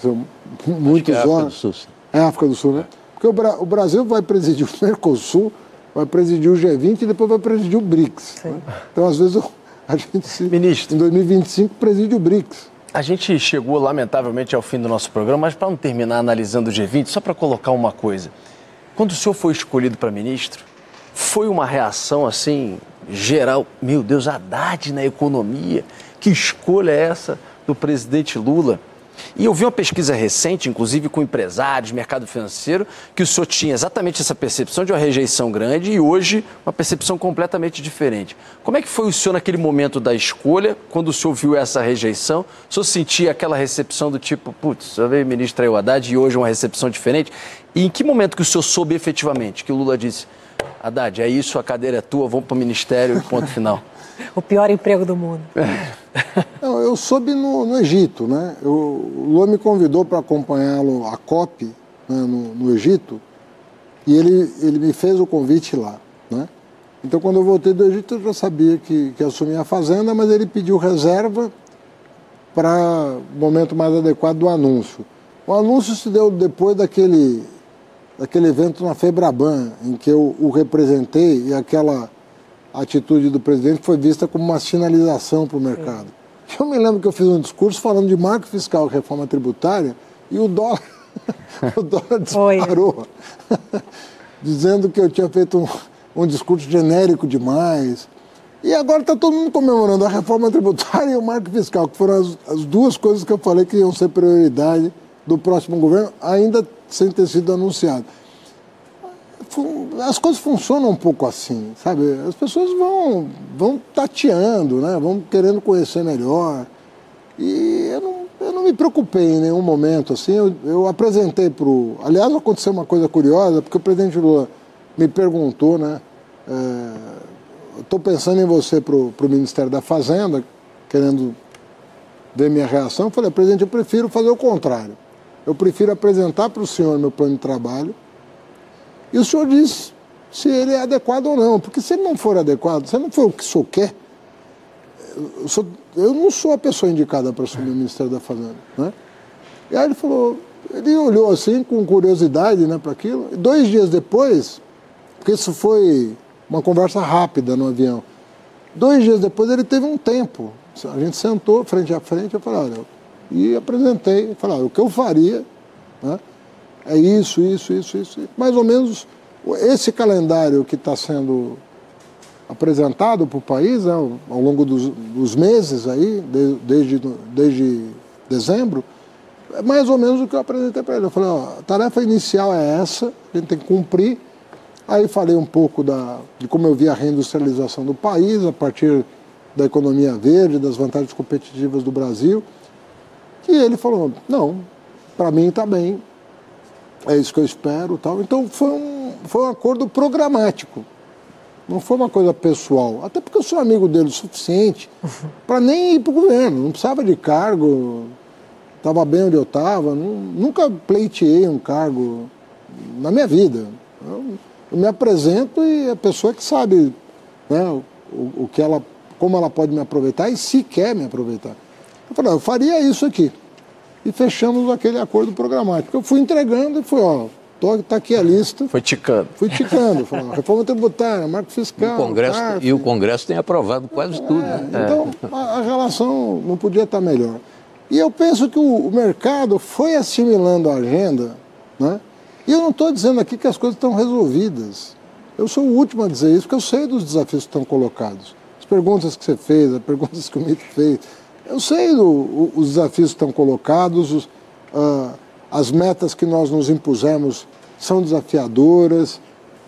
são muitos é África do Sul. É África do Sul, né? Porque o, Bra o Brasil vai presidir o Mercosul, vai presidir o G20 e depois vai presidir o BRICS. Né? Então, às vezes, a gente se, Ministro. em 2025 preside o BRICS. A gente chegou, lamentavelmente, ao fim do nosso programa, mas para não terminar analisando o G20, só para colocar uma coisa. Quando o senhor foi escolhido para ministro, foi uma reação assim, geral, meu Deus, Haddad na economia, que escolha é essa do presidente Lula? E eu vi uma pesquisa recente, inclusive com empresários, mercado financeiro, que o senhor tinha exatamente essa percepção de uma rejeição grande e hoje uma percepção completamente diferente. Como é que foi o senhor naquele momento da escolha, quando o senhor viu essa rejeição? O senhor sentia aquela recepção do tipo, putz, o senhor veio ministro aí o Haddad e hoje uma recepção diferente? E em que momento que o senhor soube efetivamente que o Lula disse, Haddad, é isso, a cadeira é tua, vamos para o ministério, ponto final? o pior emprego do mundo. Não, eu soube no, no Egito, né? Eu, o Lula me convidou para acompanhá-lo a COP né, no, no, Egito e ele, ele me fez o convite lá, né? Então, quando eu voltei do Egito, eu já sabia que, que assumia a fazenda, mas ele pediu reserva para o momento mais adequado do anúncio. O anúncio se deu depois daquele, daquele evento na Febraban, em que eu o representei e aquela a atitude do presidente foi vista como uma sinalização para o mercado. Eu me lembro que eu fiz um discurso falando de marco fiscal e reforma tributária e o dólar, o dólar disparou, dizendo que eu tinha feito um, um discurso genérico demais. E agora está todo mundo comemorando a reforma tributária e o marco fiscal, que foram as, as, duas coisas que eu falei que iam ser prioridade do próximo governo, ainda sem ter sido anunciado as coisas funcionam um pouco assim, sabe? As pessoas vão, vão tateando, né? vão querendo conhecer melhor. E eu não, eu não me preocupei em nenhum momento, assim, eu, eu apresentei para o... Aliás, aconteceu uma coisa curiosa, porque o presidente Lula me perguntou, né? Estou é, pensando em você para o Ministério da Fazenda, querendo ver minha reação. Eu falei, presidente, eu prefiro fazer o contrário. Eu prefiro apresentar para o senhor meu plano de trabalho, e o senhor diz se ele é adequado ou não. Porque se ele não for adequado, se não for o que o senhor quer, eu, sou, eu não sou a pessoa indicada para assumir o Ministério da Fazenda. Né? E aí ele falou, ele olhou assim com curiosidade né, para aquilo. E dois dias depois, porque isso foi uma conversa rápida no avião, dois dias depois ele teve um tempo. A gente sentou frente a frente, eu falei, olha, e apresentei, falei, o que eu faria, né? É isso, isso, isso, isso. Mais ou menos esse calendário que está sendo apresentado para o país né, ao longo dos, dos meses aí, de, desde, desde dezembro, é mais ou menos o que eu apresentei para ele. Eu falei, ó, a tarefa inicial é essa, a gente tem que cumprir. Aí falei um pouco da, de como eu vi a reindustrialização do país, a partir da economia verde, das vantagens competitivas do Brasil. E ele falou, não, para mim está bem, é isso que eu espero tal. Então foi um, foi um acordo programático. Não foi uma coisa pessoal. Até porque eu sou amigo dele o suficiente para nem ir para o governo. Não precisava de cargo. Estava bem onde eu estava. Nunca pleiteei um cargo na minha vida. Eu, eu me apresento e a pessoa que sabe né, o, o, que ela, como ela pode me aproveitar e se quer me aproveitar. Eu falei, eu faria isso aqui. E fechamos aquele acordo programático. Eu fui entregando e fui, ó, Está aqui a lista. Foi ticando. Fui ticando. Falando, reforma tributária, marco fiscal. O Congresso, e o Congresso tem aprovado quase é, tudo. Né? Então, a, a, relação não podia estar melhor. E eu penso que o, o mercado foi assimilando a agenda, né? E eu não estou dizendo aqui que as coisas estão resolvidas. Eu sou o último a dizer isso, porque eu sei dos desafios que estão colocados. As perguntas que você fez, as perguntas que o Mito fez. Eu sei o, os desafios que estão colocados, os, uh, as metas que nós nos impusemos são desafiadoras,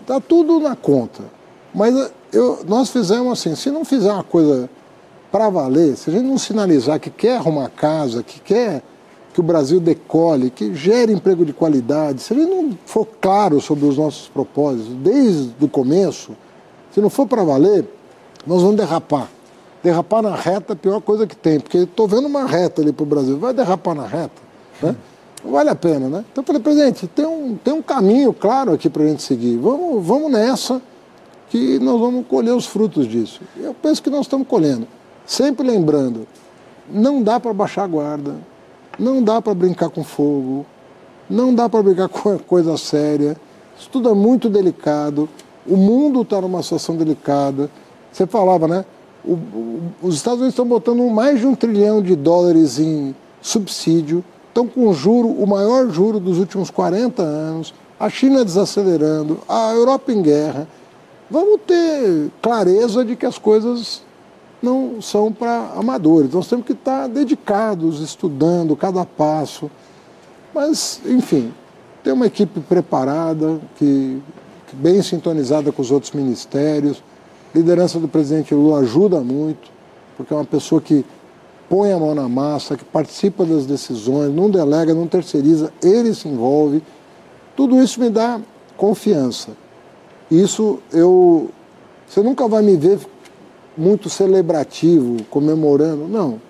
está tudo na conta. Mas uh, eu, nós fizemos assim, se não fizer uma coisa para valer, se a gente não sinalizar que quer arrumar casa, que quer que o Brasil decole, que gere emprego de qualidade, se a gente não for claro sobre os nossos propósitos desde o começo, se não for para valer, nós vamos derrapar. Derrapar na reta é a pior coisa que tem, porque estou vendo uma reta ali para o Brasil, vai derrapar na reta, né? Não vale a pena, né? Então eu falei, presidente, tem um, tem um caminho claro aqui para a gente seguir. Vamos, vamos nessa, que nós vamos colher os frutos disso. Eu penso que nós estamos colhendo. Sempre lembrando, não dá para baixar a guarda, não dá para brincar com fogo, não dá para brincar com coisa séria. Isso tudo é muito delicado. O mundo está numa situação delicada. Você falava, né? O, os Estados Unidos estão botando mais de um trilhão de dólares em subsídio, estão com juro, o maior juro dos últimos 40 anos, a China desacelerando, a Europa em guerra. Vamos ter clareza de que as coisas não são para amadores. Nós temos que estar dedicados, estudando cada passo. Mas, enfim, tem uma equipe preparada, que, que bem sintonizada com os outros ministérios. Liderança do presidente Lula ajuda muito, porque é uma pessoa que põe a mão na massa, que participa das decisões, não delega, não terceiriza, ele se envolve. Tudo isso me dá confiança. Isso eu. Você nunca vai me ver muito celebrativo, comemorando. Não.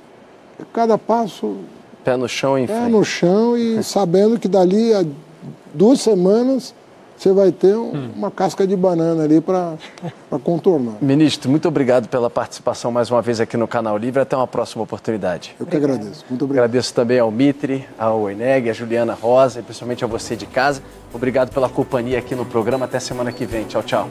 É cada passo. Pé no chão em Pé no chão e sabendo que dali a duas semanas você vai ter um, hum. uma casca de banana ali para contornar. Ministro, muito obrigado pela participação mais uma vez aqui no Canal Livre. Até uma próxima oportunidade. Eu que agradeço. Muito obrigado. Agradeço também ao Mitre, ao Eneg, a Juliana Rosa e principalmente a você de casa. Obrigado pela companhia aqui no programa. Até semana que vem. Tchau, tchau.